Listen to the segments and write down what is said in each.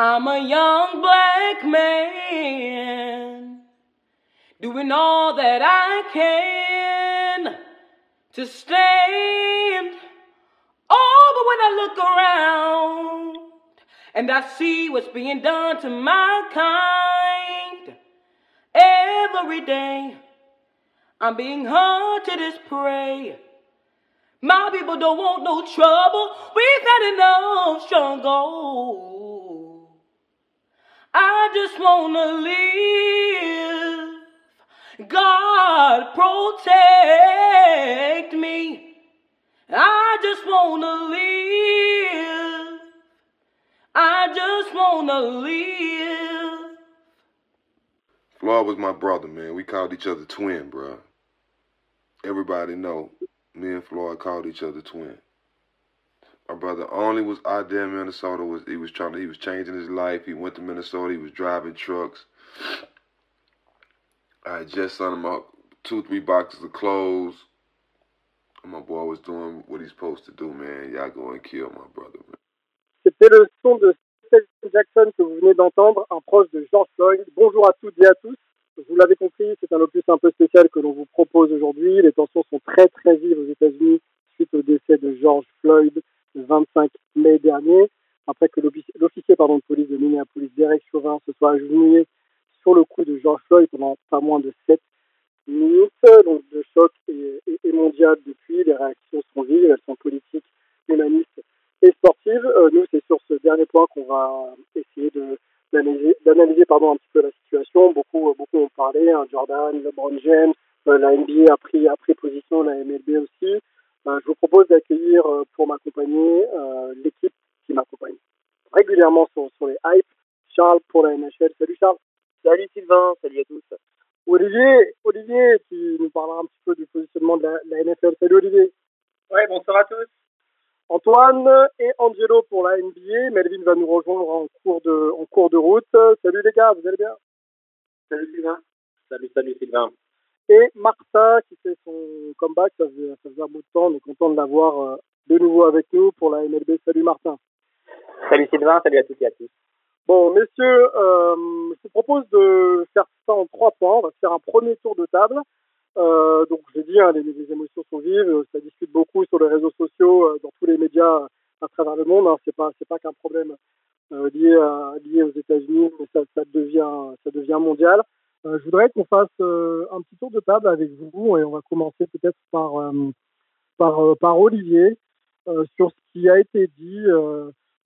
I'm a young black man doing all that I can to stand. Oh, but when I look around and I see what's being done to my kind every day, I'm being hunted as prey. My people don't want no trouble. We've had enough struggle. I just wanna live. God protect me. I just wanna live. I just wanna live. Floyd was my brother, man. We called each other twin, bro. Everybody know me and Floyd called each other twin. My brother only was out there in Minnesota. Was he was trying to he was changing his life. He went to Minnesota. He was driving trucks. I just sent him out two three boxes of clothes. My boy was doing what he's supposed to do, man. Y'all go and kill my brother, man. C'était le son de Stephen Jackson que vous venez d'entendre, un proche de George Floyd. Bonjour à toutes et à tous. Vous l'avez compris, c'est un opus un peu spécial que l'on vous propose aujourd'hui. Les tensions sont très très vives aux États-Unis suite au décès de George Floyd le 25 mai dernier, après que l'officier de police de Minneapolis, Derek Chauvin, se soit agenouillé sur le coup de George Floyd pendant pas moins de 7 minutes. Donc le choc est, mondial depuis, les réactions sont vives, elles sont politiques, humanistes et sportives. Euh, nous, c'est sur ce dernier point qu'on va essayer de d'analyser pardon un petit peu la situation. Beaucoup beaucoup ont parlé, hein, Jordan, LeBron James, euh, la NBA a pris a pris position, la MLB aussi. Euh, je vous propose d'accueillir euh, pour m'accompagner l'équipe qui m'accompagne régulièrement sur, sur les hypes. Charles pour la NHL. Salut Charles. Salut Sylvain, salut à tous. Olivier, Olivier qui nous parlera un petit peu du positionnement de la, la NFL. Salut Olivier. Ouais, bonsoir à tous. Antoine et Angelo pour la NBA. Melvin va nous rejoindre en cours de, en cours de route. Salut les gars, vous allez bien? Salut Sylvain. Salut, salut Sylvain. Et Martha qui fait son comeback, ça faisait, ça faisait un bout de temps, on est content de l'avoir euh, de nouveau avec nous pour la MLB. Salut Martin. Salut Sylvain, salut à toutes et à tous. Bon, messieurs, euh, je vous propose de faire ça en trois points. On va faire un premier tour de table. Euh, donc, j'ai dit, hein, les, les, émotions sont vives, ça discute beaucoup sur les réseaux sociaux, euh, dans tous les médias à travers le monde. Hein. C'est pas, c'est pas qu'un problème lié, à, lié aux États-Unis, mais ça, ça, devient, ça devient mondial. Euh, je voudrais qu'on fasse un petit tour de table avec vous et on va commencer peut-être par, par, par Olivier sur ce qui a été dit.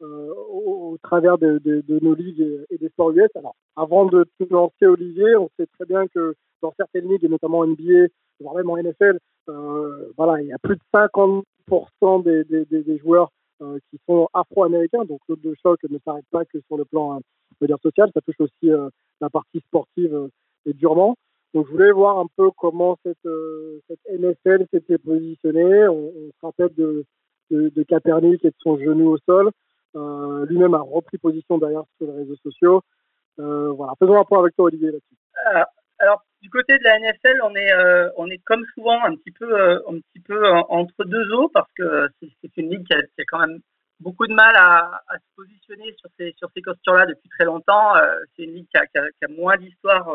Euh, au, travers de, nos ligues et, des sports US. Alors, avant de te lancer, Olivier, on sait très bien que dans certaines ligues, et notamment NBA, voire même en NFL, euh, voilà, il y a plus de 50% des, joueurs euh, qui sont afro-américains. Donc, l'autre choc ne s'arrête pas que sur le plan euh, social, ça touche aussi euh, la partie sportive euh, et durement. Donc, je voulais voir un peu comment cette, cette NFL s'était positionnée. On, on, se rappelle de, de, Kaepernick et de son genou au sol. Euh, lui-même a repris position derrière sur les réseaux sociaux. Euh, voilà, faisons un point avec toi, Olivier, là-dessus. Euh, alors, du côté de la NFL, on est, euh, on est comme souvent un petit peu, euh, un petit peu entre deux eaux parce que c'est une ligue qui a, qui a, quand même beaucoup de mal à, se positionner sur ces, sur ces postures-là depuis très longtemps. c'est une ligue qui a moins d'histoire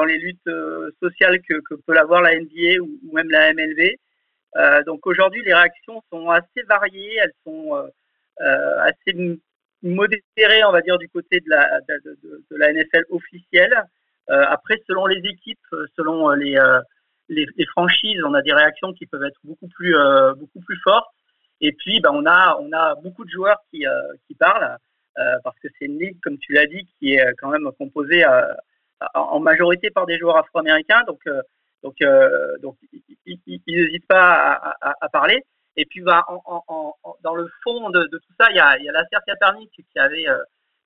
dans les luttes sociales que, peut l'avoir la NBA ou, même la MLB. donc aujourd'hui, les réactions sont assez variées. Elles sont euh, assez modéré, on va dire, du côté de la, NFL officielle. Euh, après, selon les équipes, selon les, franchises, on a des réactions qui peuvent être beaucoup plus, beaucoup plus fortes. Et puis, ben, on, a, beaucoup de joueurs qui, qui parlent, parce que c'est une ligue, comme tu l'as dit, qui est quand même composée en majorité par des joueurs afro-américains. Donc, donc, donc ils n'hésitent pas à, parler. Et puis, bah, dans le fond de, tout ça, il y a, y a la Pernic qui avait, euh,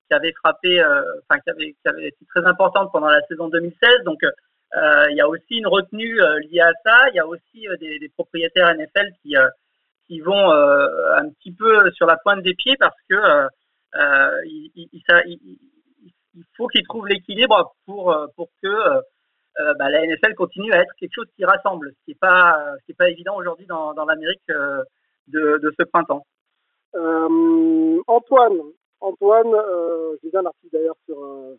qui avait frappé, euh, enfin, qui, avait, qui avait été très importante pendant la saison 2016. Donc, euh, il y a aussi une retenue euh, liée à ça. Il y a aussi euh, des, propriétaires NFL qui, qui vont un petit peu sur la pointe des pieds parce que il, faut qu'ils trouvent l'équilibre pour, pour que euh, bah, la NFL continue à être quelque chose qui rassemble, ce qui n'est pas, pas évident aujourd'hui dans, dans l'Amérique euh, de, de, ce printemps. Euh, Antoine, Antoine, j'ai lu un article d'ailleurs sur,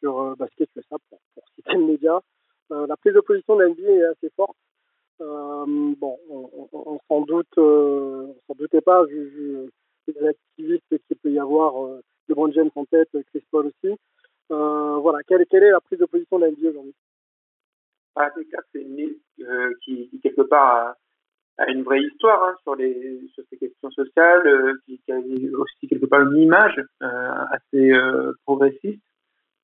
sur Basket ça pour, pour citer le média. la prise de position de la NBA est assez forte. bon, on, s'en doute, on s'en doutait pas vu, les activistes qu'il peut y avoir, LeBron James en tête, Chris Paul aussi. voilà, quelle, est la prise de position de la NBA aujourd'hui? Ah, c'est une ligue qui, qui, quelque part, a une vraie histoire hein, sur les ces questions sociales, euh, qui, a aussi quelque part une image euh, assez euh, progressiste.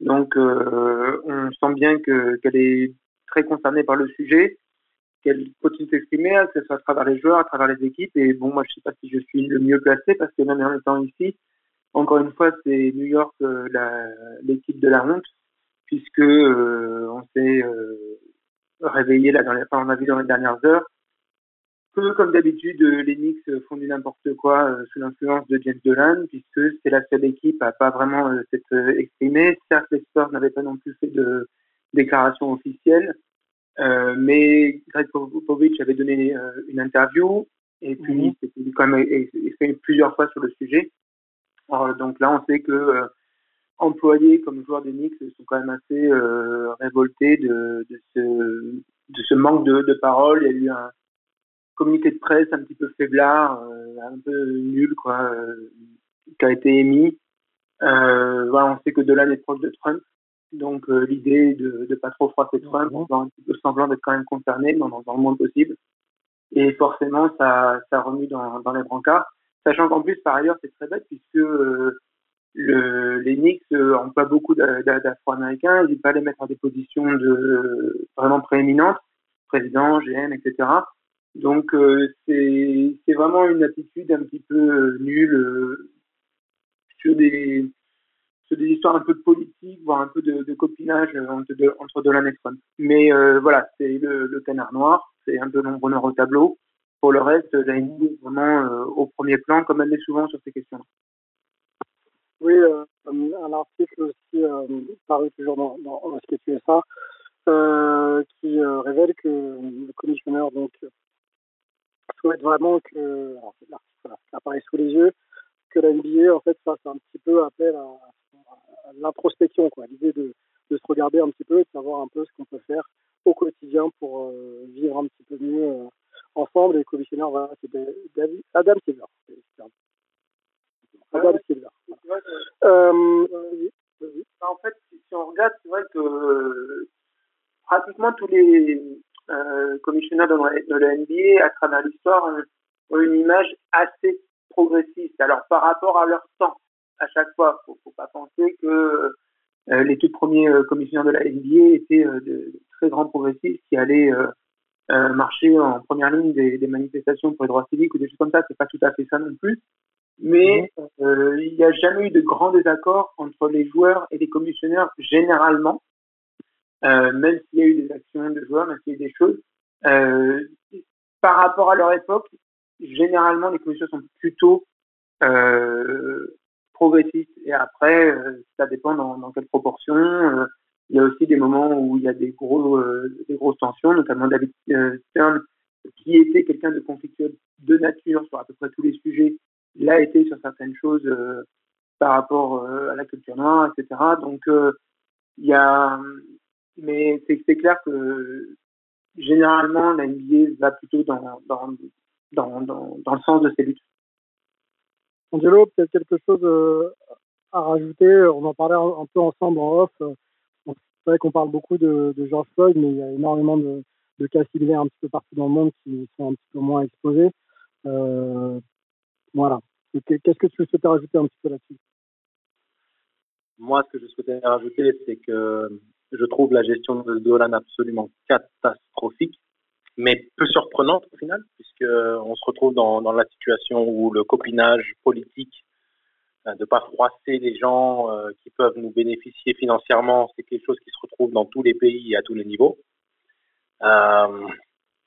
Donc on sent bien que qu'elle est très concernée par le sujet, qu'elle continue d'exprimer, hein, que ce soit à travers les joueurs, à travers les équipes. Et bon, moi je sais pas si je suis le mieux placé parce que même en étant ici, encore une fois, c'est New York l'équipe de la honte, puisque on s'est réveillé là dans les, enfin, on a vu dans les dernières heures comme d'habitude, euh, les Knicks font du n'importe quoi euh, sous l'influence de James Dolan, puisque c'est la seule équipe à pas vraiment euh, s'être exprimée. Certes, les Spurs n'avaient pas non plus fait de déclaration officielle, mais Greg Popovich avait donné une interview et puis mhm. il s'est quand même exprimé plusieurs fois sur le sujet. Donc là, on sait que employés comme joueurs des Knicks sont quand même assez révoltés de, ce, de ce manque de, de parole. Il y a eu un communiqué de presse un petit peu faiblard, euh, un peu nul, quoi, euh, qui a été émis. Euh, voilà, on sait que Dolan est proche de Trump, donc l'idée de ne pas trop froisser Trump, en faisant un petit peu semblant d'être quand même concerné dans, dans, le monde possible. Et forcément, ça, ça remue dans, dans les brancards. Sachant qu'en plus, par ailleurs, c'est très bête puisque le, les Knicks n'ont pas beaucoup d'Afro-Américains, ils ne pas les mettre en des positions vraiment prééminentes, président, GM, etc. Donc euh, c'est vraiment une attitude un petit peu euh, nulle euh, sur des histoires un peu de politique, voire un peu de, copinage entre, de, entre Dolan Trump. Mais voilà, c'est le, canard noir, c'est un peu l'ombre au tableau. Pour le reste, la est vraiment au premier plan, comme elle l'est souvent sur ces questions. Oui, un article aussi paru toujours dans, dans, ça, qui révèle que le commissionneur donc souhaite vraiment que, l'article apparaît sous les yeux, que la NBA en fait fasse un petit peu appel à, l'introspection, quoi, l'idée de, de, se regarder un petit peu et de savoir un peu ce qu'on peut faire au quotidien pour euh, vivre un petit peu mieux euh, ensemble. Et commissionnaire, voilà, c'est Adam Silver. Adam Silver. Euh, en fait, si on regarde, c'est vrai que pratiquement tous les euh, commissionnaires de, la NBA, à travers l'histoire, ont une image assez progressiste. Alors, par rapport à leur temps, à chaque fois, faut, faut pas penser que euh, les tout premiers euh, commissionnaires de la NBA étaient euh, de, très grands progressistes qui allaient marcher en première ligne des, manifestations pour les droits civiques ou des choses comme ça. C'est pas tout à fait ça non plus. Mais mhm. il n'y a jamais eu de grand désaccord entre les joueurs et les commissionnaires généralement. Euh, même s'il y a eu des actions de joueurs, même s'il y a eu des choses. Euh, par rapport à leur époque, généralement, les commissions sont plutôt euh, progressistes. Et après, euh, ça dépend dans, dans quelle proportion. Euh, il y a aussi des moments où il y a des, des grosses tensions, notamment David Stern, qui était quelqu'un de conflictuel de nature sur à peu près tous les sujets, l'a été sur certaines choses par rapport à la culture noire, etc. Donc, il y a, mais c'est clair que généralement, la NBA va plutôt dans, dans, dans, dans, le sens de ses luttes. Angelo, peut-être quelque chose euh, à rajouter? On en parlait un peu ensemble en off. C'est vrai qu'on parle beaucoup de, George Floyd, mais il y a énormément de, cas similaires un petit peu partout dans le monde qui sont un petit peu moins exposés. Euh, voilà. Qu'est-ce que tu souhaitais rajouter un petit peu là-dessus? Moi, ce que je souhaitais rajouter, c'est que je trouve la gestion de Dolan absolument catastrophique, mais peu surprenante au final, puisqu'on se retrouve dans, dans, la situation où le copinage politique, euh, de ne pas froisser les gens euh, qui peuvent nous bénéficier financièrement, c'est quelque chose qui se retrouve dans tous les pays et à tous les niveaux. Euh,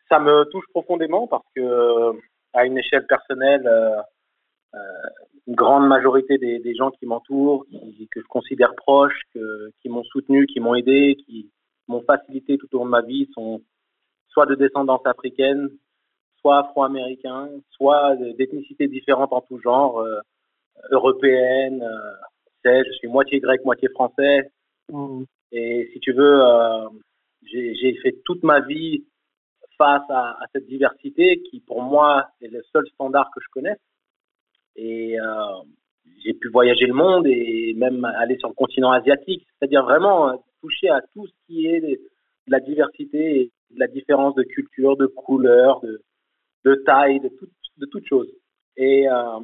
ça me touche profondément parce que, à une échelle personnelle, euh, une grande majorité des, gens qui m'entourent, que je considère proches, que, qui m'ont soutenu, qui m'ont aidé, qui m'ont facilité tout au long de ma vie, sont soit de descendance africaine, soit afro-américains, soit d'ethnicités différentes en tout genre. Euh, européenne. Euh, je suis moitié grec, moitié français. Mmh. Et si tu veux, euh, j'ai fait toute ma vie face à, cette diversité qui, pour moi, est le seul standard que je connais. Et j'ai pu voyager le monde et même aller sur le continent asiatique, c'est-à-dire vraiment toucher à tout ce qui est de la diversité et de la différence de culture, de couleur, de, de taille, de, tout, de toutes choses. Et euh,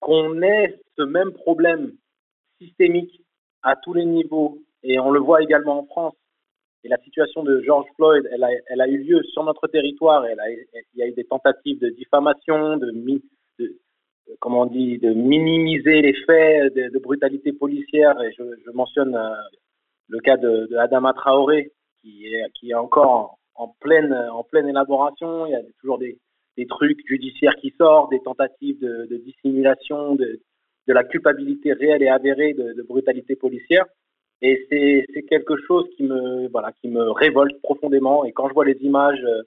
qu'on ait ce même problème systémique à tous les niveaux, et on le voit également en France, et la situation de George Floyd, elle a, eu lieu sur notre territoire, il y a eu des tentatives de diffamation, de, comment on dit, de minimiser les faits de, brutalité policière, et je, mentionne euh, le cas de, de, Adama Traoré, qui est, qui est encore en, pleine, en pleine élaboration, il y a toujours des, des trucs judiciaires qui sortent, des tentatives de, dissimulation, de, la culpabilité réelle et avérée de, brutalité policière. Et c'est quelque chose qui me, voilà, qui me révolte profondément. Et quand je vois les images euh,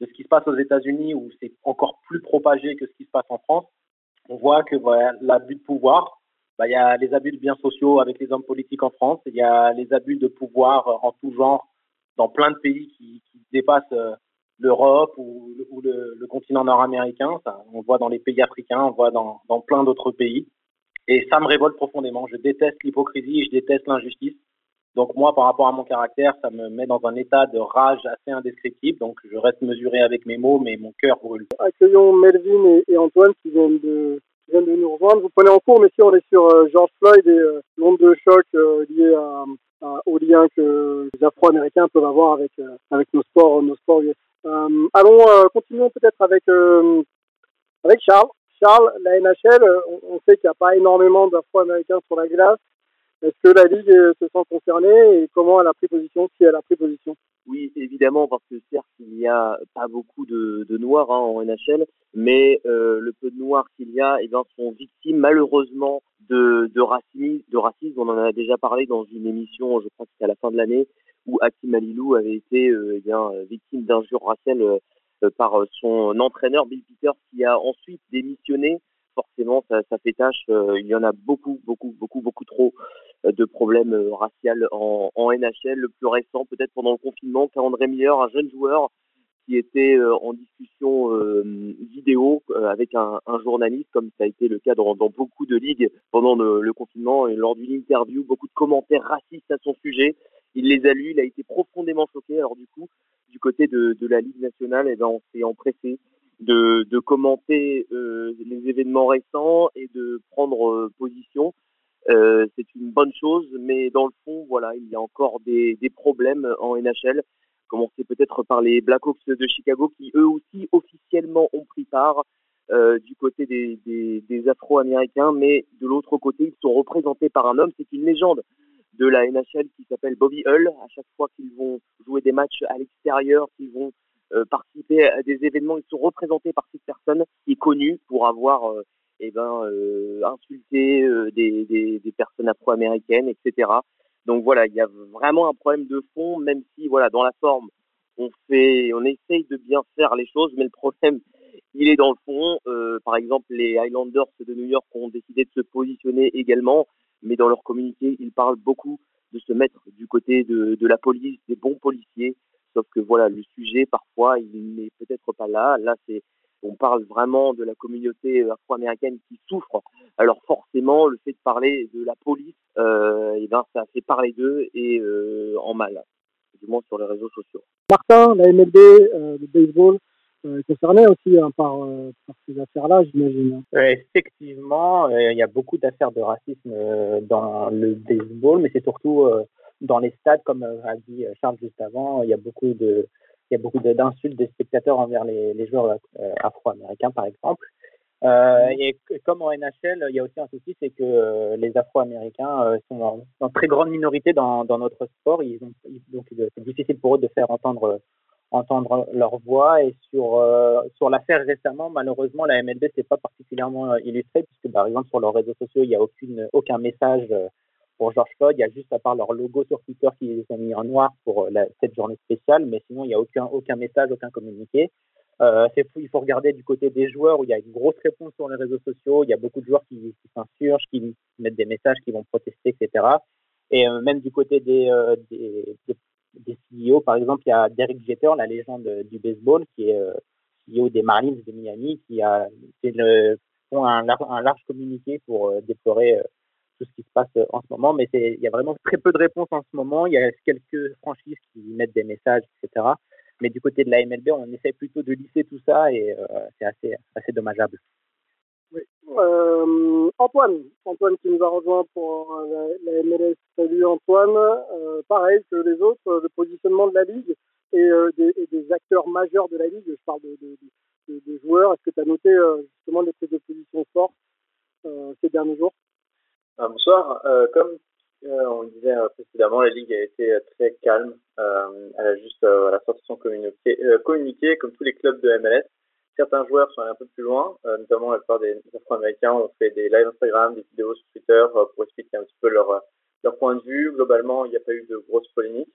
de ce qui se passe aux États-Unis, où c'est encore plus propagé que ce qui se passe en France, on voit que voilà, l'abus de pouvoir, bah, il y a les abus de biens sociaux avec les hommes politiques en France, il y a les abus de pouvoir en tout genre dans plein de pays qui, qui dépassent euh, l'Europe ou, le, continent nord-américain. On le voit dans les pays africains, on le voit dans, plein d'autres pays. Et ça me révolte profondément. Je déteste l'hypocrisie, je déteste l'injustice. Donc moi, par rapport à mon caractère, ça me met dans un état de rage assez indescriptible. Donc je reste mesuré avec mes mots, mais mon cœur brûle. Accueillons Melvin et, Antoine qui viennent de nous rejoindre. Vous prenez en cours, mais si on est sur euh, George Floyd et euh, l'onde de choc euh, liée au lien que les Afro-Américains peuvent avoir avec nos sports, nos allons, euh, continuons peut-être avec, euh, avec Charles. Charles, la NHL, on, sait qu'il n'y a pas énormément d'Afro-Américains sur la glace. Est-ce que la Ligue se sent concernée et comment elle a pris position, si elle a pris position? Oui, évidemment, parce que certes, il n'y a pas beaucoup de, noirs hein, en NHL, mais le peu de noirs qu'il y a eh bien, sont victimes malheureusement de, de, racisme, de racisme. On en a déjà parlé dans une émission, je crois que c'était à la fin de l'année, où Hakim Alilou avait été euh, eh euh, victime d'injures raciales euh, par son entraîneur Bill Peters qui a ensuite démissionné. Forcément, ça, fait tâche. il y en a beaucoup, beaucoup, beaucoup, beaucoup trop de problèmes raciaux en, NHL. Le plus récent, peut-être pendant le confinement, qu'André Miller, un jeune joueur qui était en discussion vidéo avec un, journaliste, comme ça a été le cas dans, dans beaucoup de ligues pendant le, le, confinement. Et lors d'une interview, beaucoup de commentaires racistes à son sujet il les a lus, il a été profondément choqué. Alors du coup, du côté de, la Ligue nationale, eh ben, on s'est empressé de, commenter euh, les événements récents et de prendre euh, position. Euh, c'est une bonne chose, mais dans le fond, voilà, il y a encore des, problèmes en NHL. Commencer peut-être par les Blackhawks de Chicago, qui eux aussi officiellement ont pris part du côté des Afro-Américains, mais de l'autre côté, ils sont représentés par un homme. C'est une légende de la NHL qui s'appelle Bobby Hull. À chaque fois qu'ils vont jouer des matchs à l'extérieur, qu'ils vont euh, participer à des événements, ils sont représentés par cette personne qui est pour avoir euh, eh ben, euh, insulté des, des, des, personnes afro-américaines, etc. Donc voilà, il y a vraiment un problème de fond, même si voilà, dans la forme, on fait, on essaye de bien faire les choses, mais le problème, il est dans le fond. par exemple, les Highlanders de New York ont décidé de se positionner également mais dans leur communiqué, ils parlent beaucoup de se mettre du côté de, de la police, des bons policiers. Sauf que voilà, le sujet, parfois, il n'est peut-être pas là. Là, c'est, on parle vraiment de la communauté afro-américaine qui souffre. Alors forcément, le fait de parler de la police, euh, eh ben, ça fait parler d'eux et euh, en mal, du moins sur les réseaux sociaux. Martin, la MLB, euh, le baseball, concerné aussi hein, par, euh, par, ces affaires-là, j'imagine. effectivement, euh, il y a beaucoup d'affaires de racisme dans le baseball, mais c'est surtout dans les stades, comme a dit Charles juste avant, il y a beaucoup de il y a beaucoup d'insultes des spectateurs envers les, joueurs afro-américains, par exemple. Euh, et comme en NHL, il y a aussi un souci, c'est que les Afro-Américains sont en, en, très grande minorité dans, notre sport. Donc c'est difficile pour eux de faire entendre entendre leur voix. Et sur, euh, sur l'affaire récemment, malheureusement, la MLB s'est pas particulièrement euh, illustrée, puisque par exemple sur leurs réseaux sociaux, il n'y a aucune, aucun message euh, pour George Floyd. Il y a juste à part leur logo sur Twitter qui ont mis en noir pour cette journée spéciale, mais sinon il n'y a aucun, aucun message, aucun communiqué. Il faut regarder du côté des joueurs où il y a une grosse réponse sur les réseaux sociaux. Il y a beaucoup de joueurs qui, s'insurgent, qui mettent des messages, qui vont protester, etc. Et même du côté des, CEO, par exemple, il y a Derek Jeter, la légende du baseball, qui est CEO des Marlins de Miami, qui a fait font un, large communiqué pour déplorer tout ce qui se passe en ce moment. Mais il y a vraiment très peu de réponses en ce moment. Il y a quelques franchises qui mettent des messages, etc. Mais du côté de la MLB, on essaie plutôt de lisser tout ça et euh, c'est assez dommageable. Oui. Euh, Antoine, Antoine qui nous a rejoint pour la, MLS. Salut Antoine. Euh, pareil que les autres, le positionnement de la Ligue et, des, acteurs majeurs de la Ligue, je parle de, joueurs, est-ce que tu as noté justement des prises de position fortes ces derniers jours? Bonsoir. comme euh, on le disait euh, précédemment, la Ligue a été euh, très calme. elle a juste la sorti son communiqué, comme tous les clubs de MLS. Certains joueurs sont allés un peu plus loin, notamment la plupart des Afro-Américains ont fait des lives Instagram, des vidéos sur Twitter pour expliquer un petit peu leur, leur point de vue. Globalement, il n'y a pas eu de grosses polémiques.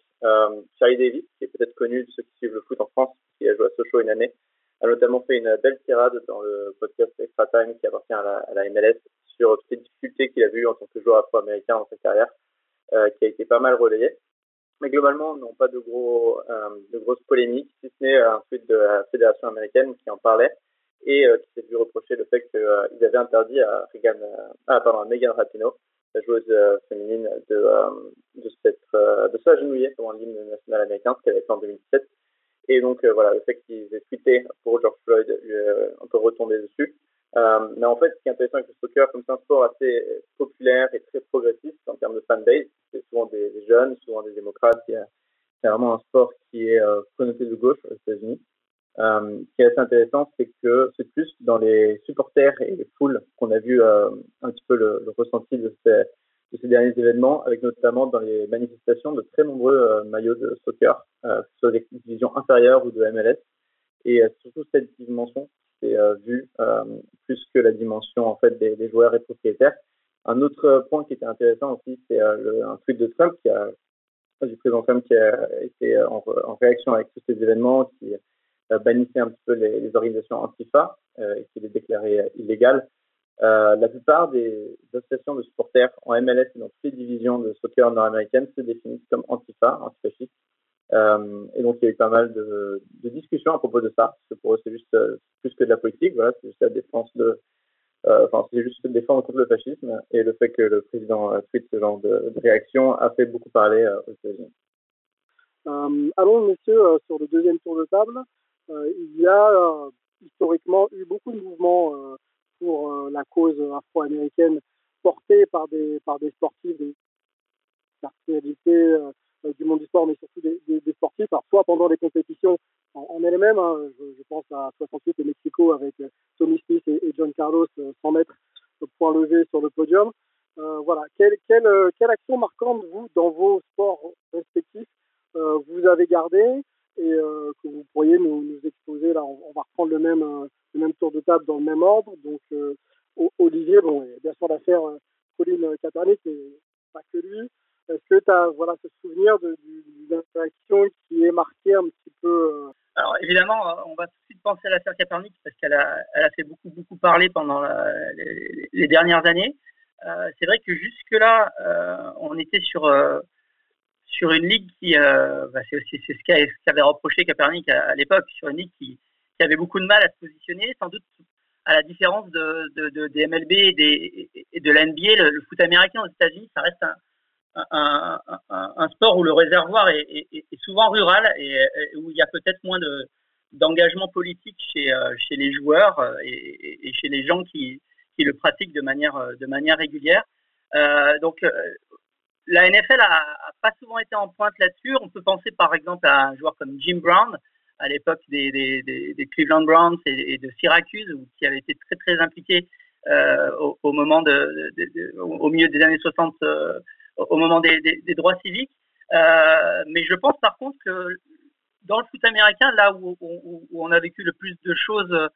Charlie Davis, qui est peut-être connu de ceux qui suivent le foot en France, qui a joué à Sochaux une année, a notamment fait une belle tirade dans le podcast Extra Time qui appartient à la, MLS sur toutes les difficultés qu'il a vues en tant que joueur afro-américain dans sa carrière, euh, qui a été pas mal relayé. Mais globalement, non pas de, gros, euh, de grosses polémiques, si ce n'est un tweet de la Fédération américaine qui en parlait et euh, qui s'est vu reprocher le fait qu'ils avaient interdit à, ah, Megan Rapinoe, la joueuse féminine, de, de, de s'agenouiller devant l'hymne national américain, ce qu'elle avait fait en 2017. Et donc, voilà, le fait qu'ils aient tweeté pour George Floyd, on peut retomber dessus. Euh, mais en fait, ce qui est intéressant avec le soccer, comme c'est un sport assez populaire et très progressiste en termes de fanbase, c'est souvent des, jeunes, souvent des démocrates. C'est vraiment un sport qui est euh, de gauche aux États-Unis. Euh, ce qui est assez intéressant, c'est que c'est plus dans les supporters et les foules qu'on a vu euh, un petit peu le, ressenti de ces, de ces, derniers événements, avec notamment dans les manifestations de très nombreux euh, maillots de soccer, euh, que ce soit des divisions inférieures ou de MLS. Et surtout cette dimension c'est euh, vu euh, plus que la dimension en fait des, joueurs et propriétaires. Un autre point qui était intéressant aussi, c'est euh, un tweet de Trump qui a du président Trump qui a été en, réaction avec tous ces événements, qui bannissait un petit peu les, organisations antifa et qui les déclarait illégales. la plupart des associations de supporters en MLS et dans toutes les divisions de soccer nord-américaines se définissent comme antifa, antifascistes. Euh, et donc, il y a eu pas mal de, discussions à propos de ça, parce que pour eux, c'est juste euh, plus que de la politique, voilà, c'est juste la défense de, euh, enfin, c'est juste défendre contre le fascisme, et le fait que le président tweet ce genre de, de réaction a fait beaucoup parler aux États-Unis. allons, messieurs, sur le deuxième tour de table. il y a historiquement eu beaucoup de mouvements pour la cause afro-américaine portés par des, par des sportifs, des personnalités du monde du sport, mais surtout des, des, des sportifs, soit pendant les compétitions en, en elles-mêmes. Hein, je, pense à 68 et Mexico avec euh, Tommy Smith et, et John Carlos 100 euh, mètres au point levé sur le podium. Euh, voilà. Quelle, quelle, quelle, action marquante, vous, dans vos sports respectifs, euh, vous avez gardé et euh, que vous pourriez nous, nous exposer? Là, on, va reprendre le même, le même tour de table dans le même ordre. Donc, Olivier, bon, bien sûr l'affaire Colin Kaepernick, mais pas que lui. Est-ce que tu as voilà, ce souvenir d'une interaction qui est marquée un petit peu euh, Alors évidemment, euh, on va tout de suite penser à l'affaire Capernic parce qu'elle a, elle a fait beaucoup, beaucoup parler pendant les, dernières années. Euh, c'est vrai que jusque-là, on était sur, sur une ligue qui, bah c'est, c'est ce qu'avait reproché Capernic à, à, l'époque, sur une ligue qui, qui, avait beaucoup de mal à se positionner, sans doute à la différence de, de, de des MLB et, des, et de la NBA, le, le foot américain aux États-Unis, ça reste un, un, sport où le réservoir est, souvent rural et, où il y a peut-être moins de d'engagement politique chez, euh, chez les joueurs euh, et, chez les gens qui, qui le pratiquent de manière, euh, de manière régulière. Donc, la NFL a, a, pas souvent été en pointe là-dessus. On peut penser par exemple à un joueur comme Jim Brown, à l'époque des, des, des, Cleveland Browns et, de Syracuse, qui avait été très très impliqué au, milieu des années 60 euh, au moment des, des, des droits civiques. Euh, mais je pense par contre que dans le foot américain, là où, où, où, on a vécu le plus de choses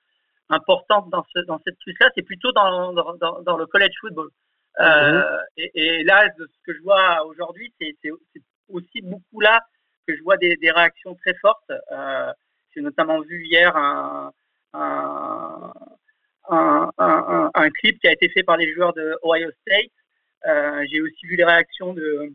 importantes dans, ce, dans cette crise-là, c'est plutôt dans, dans, dans, le college football. Euh, mm-hmm. et, et, là, ce que je vois aujourd'hui, c'est aussi beaucoup là que je vois des, des réactions très fortes. Euh, j'ai notamment vu hier un, un, un, un, clip qui a été fait par les joueurs de Ohio State. Euh, j'ai aussi vu les réactions de,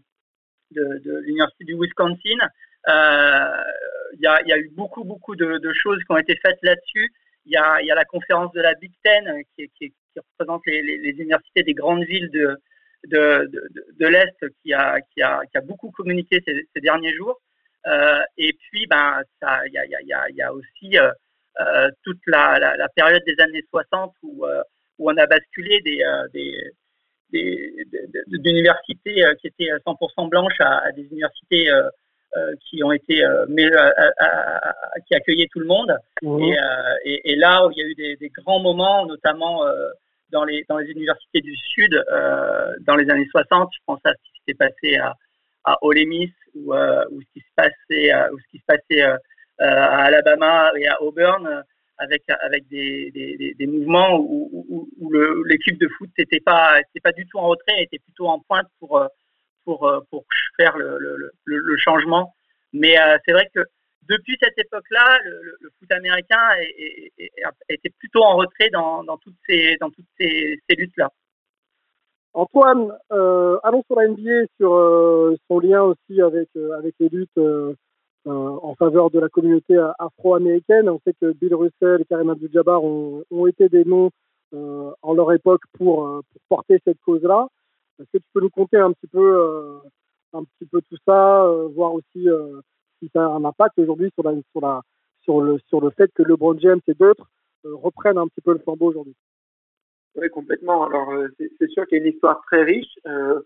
l'université du Wisconsin. Il y, a, y, a, eu beaucoup, beaucoup de, choses qui ont été faites là-dessus. Il y a, la conférence de la Big Ten qui, qui, représente les, universités des grandes villes de, de, l'Est qui a, qui, a, qui a beaucoup communiqué ces, derniers jours. Euh, et puis, ben, il y a, aussi euh, euh, toute la, période des années 60 où, où on a basculé des, d'universités qui étaient 100% blanches à, à, des universités qui ont été mais, qui accueillaient tout le monde. Mmh. Et, et, et, là où il y a eu des, des grands moments, notamment dans les dans les universités du Sud dans les années 60, je pense à ce qui s'était passé à, à Ole Miss ou, euh, ou, ce qui se passait, euh, ou ce qui se passait euh, à Alabama et à Auburn avec avec des, des, des mouvements où, où, l'équipe de foot n'était pas était pas du tout en retrait, était plutôt en pointe pour pour pour faire le, le, le, changement. Mais c'est vrai que depuis cette époque-là, le, foot américain était plutôt en retrait dans, dans toutes ces dans toutes ces, ces luttes-là. Antoine, euh, allons sur la NBA, sur euh, son lien aussi avec, euh, avec les luttes euh, euh, en faveur de la communauté afro-américaine. On sait que Bill Russell et Karim Abdul-Jabbar ont, été des noms en leur époque pour, pour porter cette cause-là. Est-ce que tu peux nous conter un petit peu, peu tout ça, voir aussi si ça a un impact aujourd'hui sur, le, fait que LeBron James et d'autres reprennent un petit peu le flambeau aujourd'hui? Oui, complètement. Alors, euh, c'est sûr qu'il y a une histoire très riche. Euh,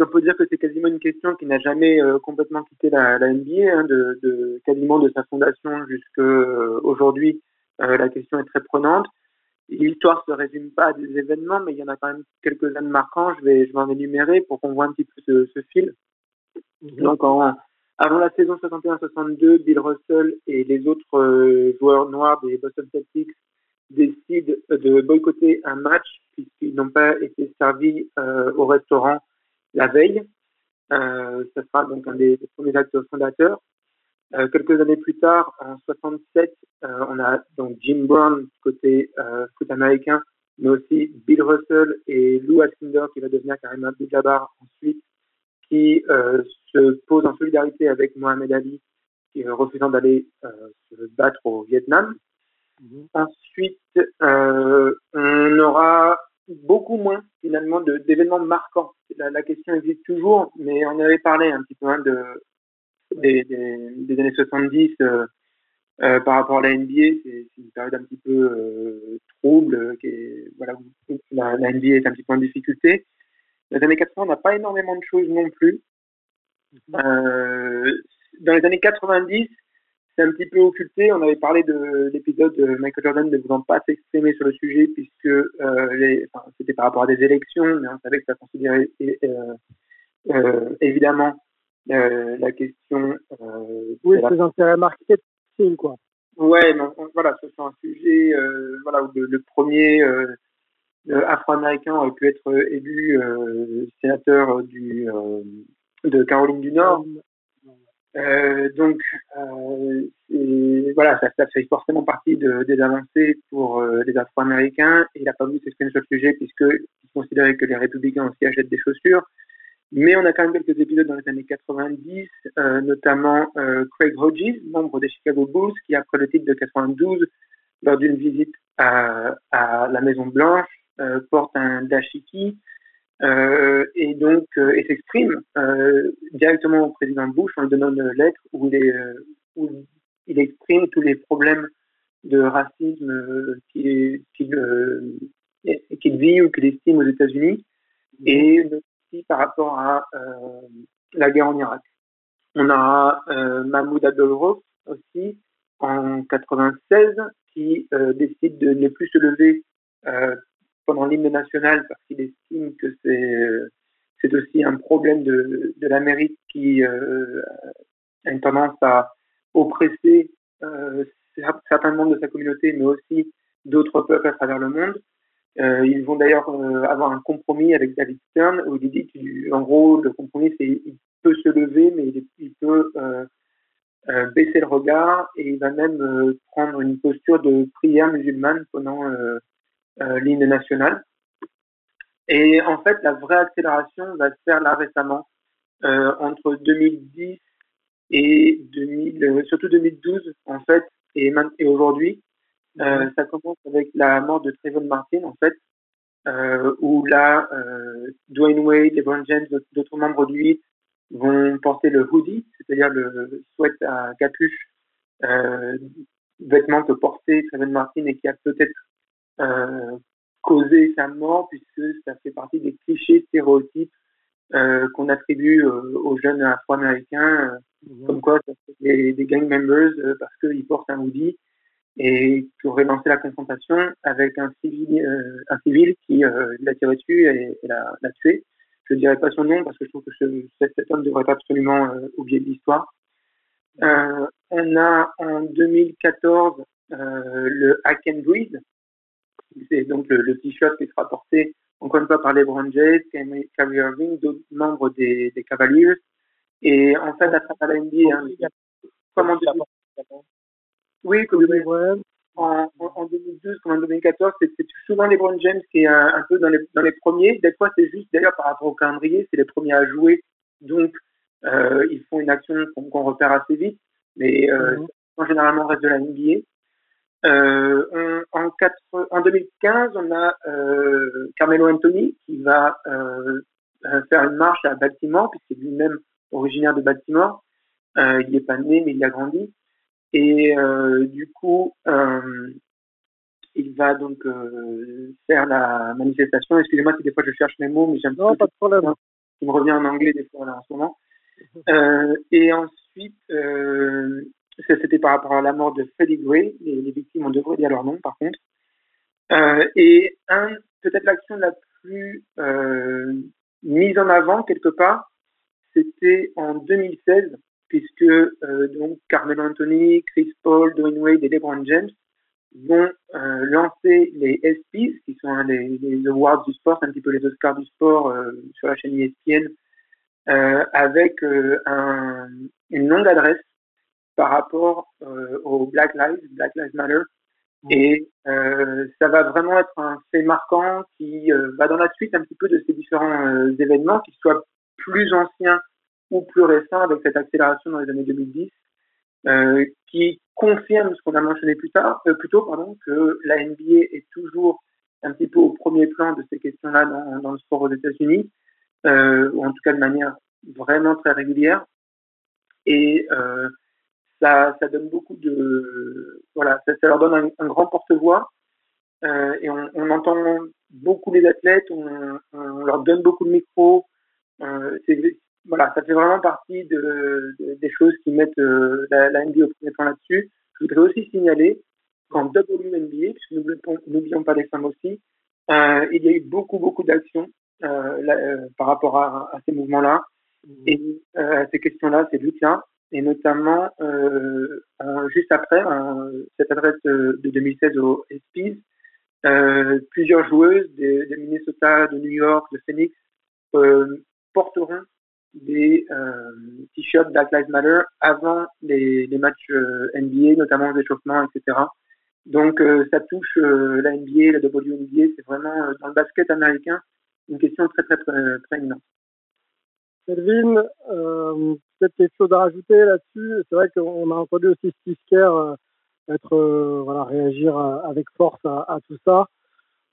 on peut dire que c'est quasiment une question qui n'a jamais euh, complètement quitté la, la NBA, hein, de, de, quasiment de sa fondation jusqu'à euh, aujourd'hui. Euh, la question est très prenante. L'histoire se résume pas à des événements, mais il y en a quand même quelques-uns marquants. Je vais, je vais en énumérer pour qu'on voit un petit peu ce, ce fil. Mm-hmm. Donc, en, avant la saison 61-62, Bill Russell et les autres joueurs noirs des Boston Celtics décident de boycotter un match puisqu'ils n'ont pas été servis euh, au restaurant la veille. Euh, ça sera donc un des, des premiers actes fondateurs. Euh, quelques années plus tard, en 67, euh, on a donc Jim Brown côté euh, foot américain, mais aussi Bill Russell et Lou Alcindor qui va devenir Karim Abdul-Jabbar ensuite, qui se pose en solidarité avec Mohamed Ali, qui refusant d'aller se battre au Vietnam. Mmh. Ensuite, on aura beaucoup moins finalement d'événements marquants. La, la, question existe toujours, mais on avait parlé un petit peu hein, de, des, des, des, années 70 euh, euh, par rapport à la NBA. C'est une période un petit peu euh, trouble, qui est, voilà, la, la, NBA est un petit peu en difficulté. Dans les années 80, on n'a pas énormément de choses non plus. Mmh. Euh, dans les années 90, c'est un petit peu occulté. On avait parlé de l'épisode de Michael Jordan ne voulant pas s'exprimer sur le sujet puisque euh, enfin, c'était par rapport à des élections, mais on savait que ça considérait euh, euh, évidemment la question. Oui, ses la... intérêts marketing, quoi. Ouais, mais voilà, c'est un sujet voilà, où le, le premier afro-américain aurait pu être élu sénateur du, de Caroline du Nord. Euh, donc, euh, voilà, ça, fait forcément partie de, des avancées pour euh, les Afro-Américains. Il n'a pas voulu s'exprimer sur le sujet puisqu'il considérait que les républicains aussi achètent des chaussures. Mais on a quand même quelques épisodes dans les années 90, euh, notamment Craig Hodges, membre des Chicago Bulls, qui après le titre de 92, lors d'une visite à, à la Maison Blanche, porte un dashiki euh, et donc euh, et s'exprime euh, directement au président Bush en lui donnant une lettre où il, est, où il exprime tous les problèmes de racisme qu'il qu'il vit ou qu'il estime aux États-Unis mmh. et aussi par rapport à la guerre en Irak. On a Mahmoud Abdelrouf aussi en 96 qui décide de ne plus se lever pendant l'hymne national parce qu'il estime que c'est c'est aussi un problème de, de l'Amérique qui euh, a une tendance à oppresser euh, certains membres de sa communauté, mais aussi d'autres peuples à travers le monde. Euh, ils vont d'ailleurs avoir un compromis avec David Stern où il dit qu'en gros le compromis c'est il peut se lever mais il, peut baisser le regard et il va même prendre une posture de prière musulmane pendant l'hymne national. Et en fait, la vraie accélération va se faire là récemment, entre 2010 et 2000, surtout 2012 en fait, et, et aujourd'hui. Euh, ça commence avec la mort de Trayvon Martin, en fait, euh, où là, euh, Dwayne Wade, LeBron James, d'autres membres du 8 vont porter le hoodie, c'est-à-dire le sweat à capuche, euh, vêtement que portait Trayvon Martin et qui a peut-être euh, causé sa mort, puisque ça fait partie des clichés stéréotypes euh, qu'on attribue aux jeunes afro-américains, mhm. comme quoi ça des, des gang members parce qu'ils portent un hoodie et qui aurait lancé la confrontation avec un civil, euh, un civil qui euh, l'a tiré dessus et, l'a, tué. Je ne dirais pas son nom parce que je trouve que ce, cet homme devrait absolument euh, oublier l'histoire. Euh, on a en 2014 le Hack and Breed, c'est donc le, t-shirt qui sera porté encore une fois par LeBron James, Kyrie Irving, d'autres membres des, des, Cavaliers. Et en fait, à travers la NBA, hein, comment dire, oui, comme en, en, 2012 comme en 2014, c'est souvent LeBron James qui est un, peu dans les, dans les premiers. Des fois, c'est juste, d'ailleurs, par rapport au calendrier, c'est les premiers à jouer. Donc, euh, ils font une action qu'on repère assez vite. Mais euh, mm généralement, reste de la NBA. Euh, en, 4, en 2015, on a euh, Carmelo Anthony qui va euh, faire une marche à Baltimore, puisqu'il est lui-même originaire de Baltimore. il n'est pas né, mais il a grandi. Et euh, du coup, euh, il va donc euh, faire la manifestation. Excusez-moi si des fois je cherche mes mots, mais j'aime Non, pas de problème. Il me revient en anglais des fois là, en ce moment. Euh, et ensuite, euh, c'était par rapport à la mort de Freddie Gray. Les, victimes, on devrait dire leur nom par contre. Euh, et peut-être l'action la plus mise en avant quelque part, c'était en 2016 puisque euh, donc Carmelo Anthony, Chris Paul, Dwayne Wade et LeBron James vont euh, lancer les ESPYs, qui sont les, les, awards du sport, un petit peu les Oscars du sport euh, sur la chaîne ESPN, avec un, une longue adresse par rapport au Black Lives, Black Lives Matter. Mmh. Et ça va vraiment être un fait marquant qui va dans la suite un petit peu de ces différents événements, qui soient plus anciens ou plus récent avec cette accélération dans les années 2010, euh, qui confirme ce qu'on a mentionné plus tard, euh, plus tôt, pardon, que la NBA est toujours un petit peu au premier plan de ces questions-là dans, dans, le sport aux États-Unis, euh, ou en tout cas de manière vraiment très régulière. Et euh, ça, leur donne un, grand porte-voix. Euh, et on, entend beaucoup les athlètes, on, leur donne beaucoup de micros. Euh, voilà, ça fait vraiment partie de, de, des choses qui mettent euh, la, NBA au premier plan là-dessus. Je voudrais aussi signaler qu'en WNBA, puisque n'oublions pas les femmes aussi, il y a eu beaucoup, beaucoup d'actions par rapport à, à ces mouvements-là. Et euh, ces questions-là, c'est cas. Et notamment, juste après, cette adresse de, de 2016 au ESPYs, plusieurs joueuses de, Minnesota, de New York, de Phoenix porteront des euh, t-shirts Black Lives Matter avant les, matchs euh, NBA, notamment les échauffements, etc. Donc euh, ça touche euh, la NBA, la WNBA, c'est vraiment euh, dans le basket américain une question très très très, très éminente. Peut-être quelque chose à rajouter là-dessus. C'est vrai qu'on a entendu aussi Steve Kerr être voilà réagir avec force à, à tout ça.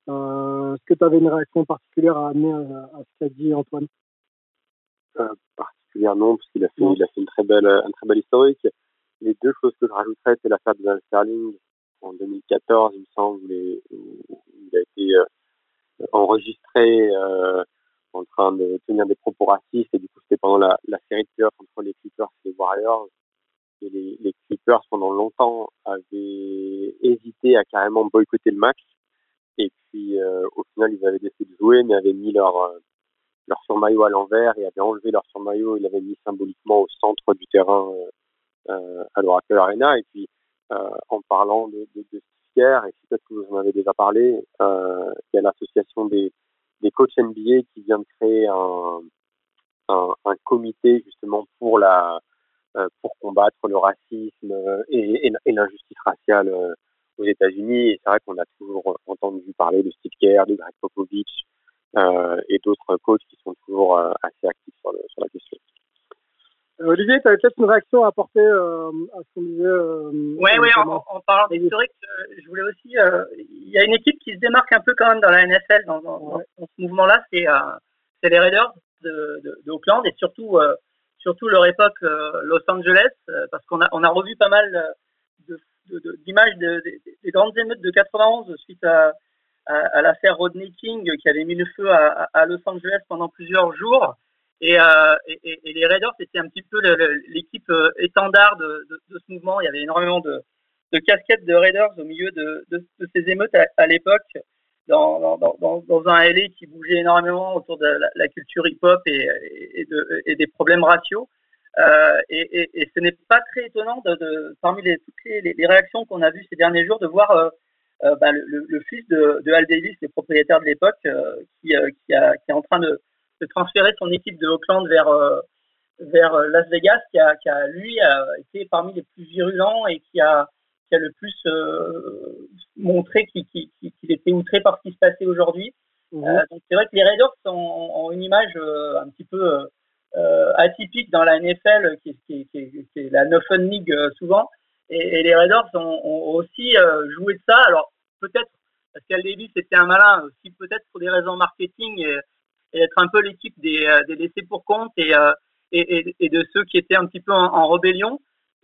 Est-ce que tu avais une réaction particulière à amener à, à ce qu'a dit Antoine? Particulièrement parce qu'il a fait, il a fait une très belle, un très bel historique. Les deux choses que je rajouterais, c'est l'affaire de Van Sterling en 2014, il me semble, où il a été euh, enregistré euh, en train de tenir des propos racistes et du coup c'était pendant la, la série de playoffs entre les Clippers et les Et les, Clippers pendant longtemps avaient hésité à carrément boycotter le match. Et puis euh, au final ils avaient décidé de jouer mais avaient mis leur euh, leur surmaillot à l'envers et avait enlevé leur surmaillot et l'avait mis symboliquement au centre du terrain euh, à l'Oracle Arena. Et puis, en parlant de, de, de Pierre, et peut-être que vous en avez déjà parlé, il y a l'association des, des coachs NBA qui vient de créer un, un comité justement pour la pour combattre le racisme et, et, l'injustice raciale aux États-Unis. Et c'est vrai qu'on a toujours entendu parler de Steve Kerr, de Greg Popovich et d'autres coachs qui sont toujours assez actifs sur, le, sur la question. Olivier, tu avais peut-être une réaction à apporter euh, à ce qu'on disait. Euh, oui, oui, en, parlant d'historique, euh, je voulais aussi. Il y a une équipe qui se démarque un peu quand même dans la NFL, dans, dans, ce mouvement-là, c'est les Raiders de, de, de, Oakland et surtout, surtout leur époque Los Angeles, parce qu'on a, on a revu pas mal d'images de, des grandes émeutes de 91 suite à, l'affaire Rodney King qui avait mis le feu à, Los Angeles pendant plusieurs jours. Euh, et, et, les Raiders, c'était un petit peu l'équipe euh, étendard de, ce mouvement. Il y avait énormément de, casquettes de Raiders au milieu de ces émeutes à, l'époque, dans, un LA qui bougeait énormément autour de la, culture hip-hop et, des problèmes raciaux. Euh, et, ce n'est pas très étonnant parmi toutes les, réactions qu'on a vues ces derniers jours de voir euh, euh bah, le, fils de, de Al Davis, le propriétaire de l'époque, qui, est en train de transférer son équipe de Oakland vers Las Vegas, qui a, lui été parmi les plus virulents et qui a qui a le plus euh, montré qu'il était outré par ce qui se passait aujourd'hui. Mmh. donc c'est vrai que les Raiders ont, ont une image un petit peu atypique dans la NFL, qui, qui, qui, qui est la no fun league souvent. Et, et, les Raiders ont, ont aussi joué de ça. Alors peut-être parce qu'Al Davis était un malin, aussi peut-être pour des raisons marketing et, et être un peu l'équipe des, euh, des laissés pour compte et, euh, et, et, de ceux qui étaient un petit peu en, rébellion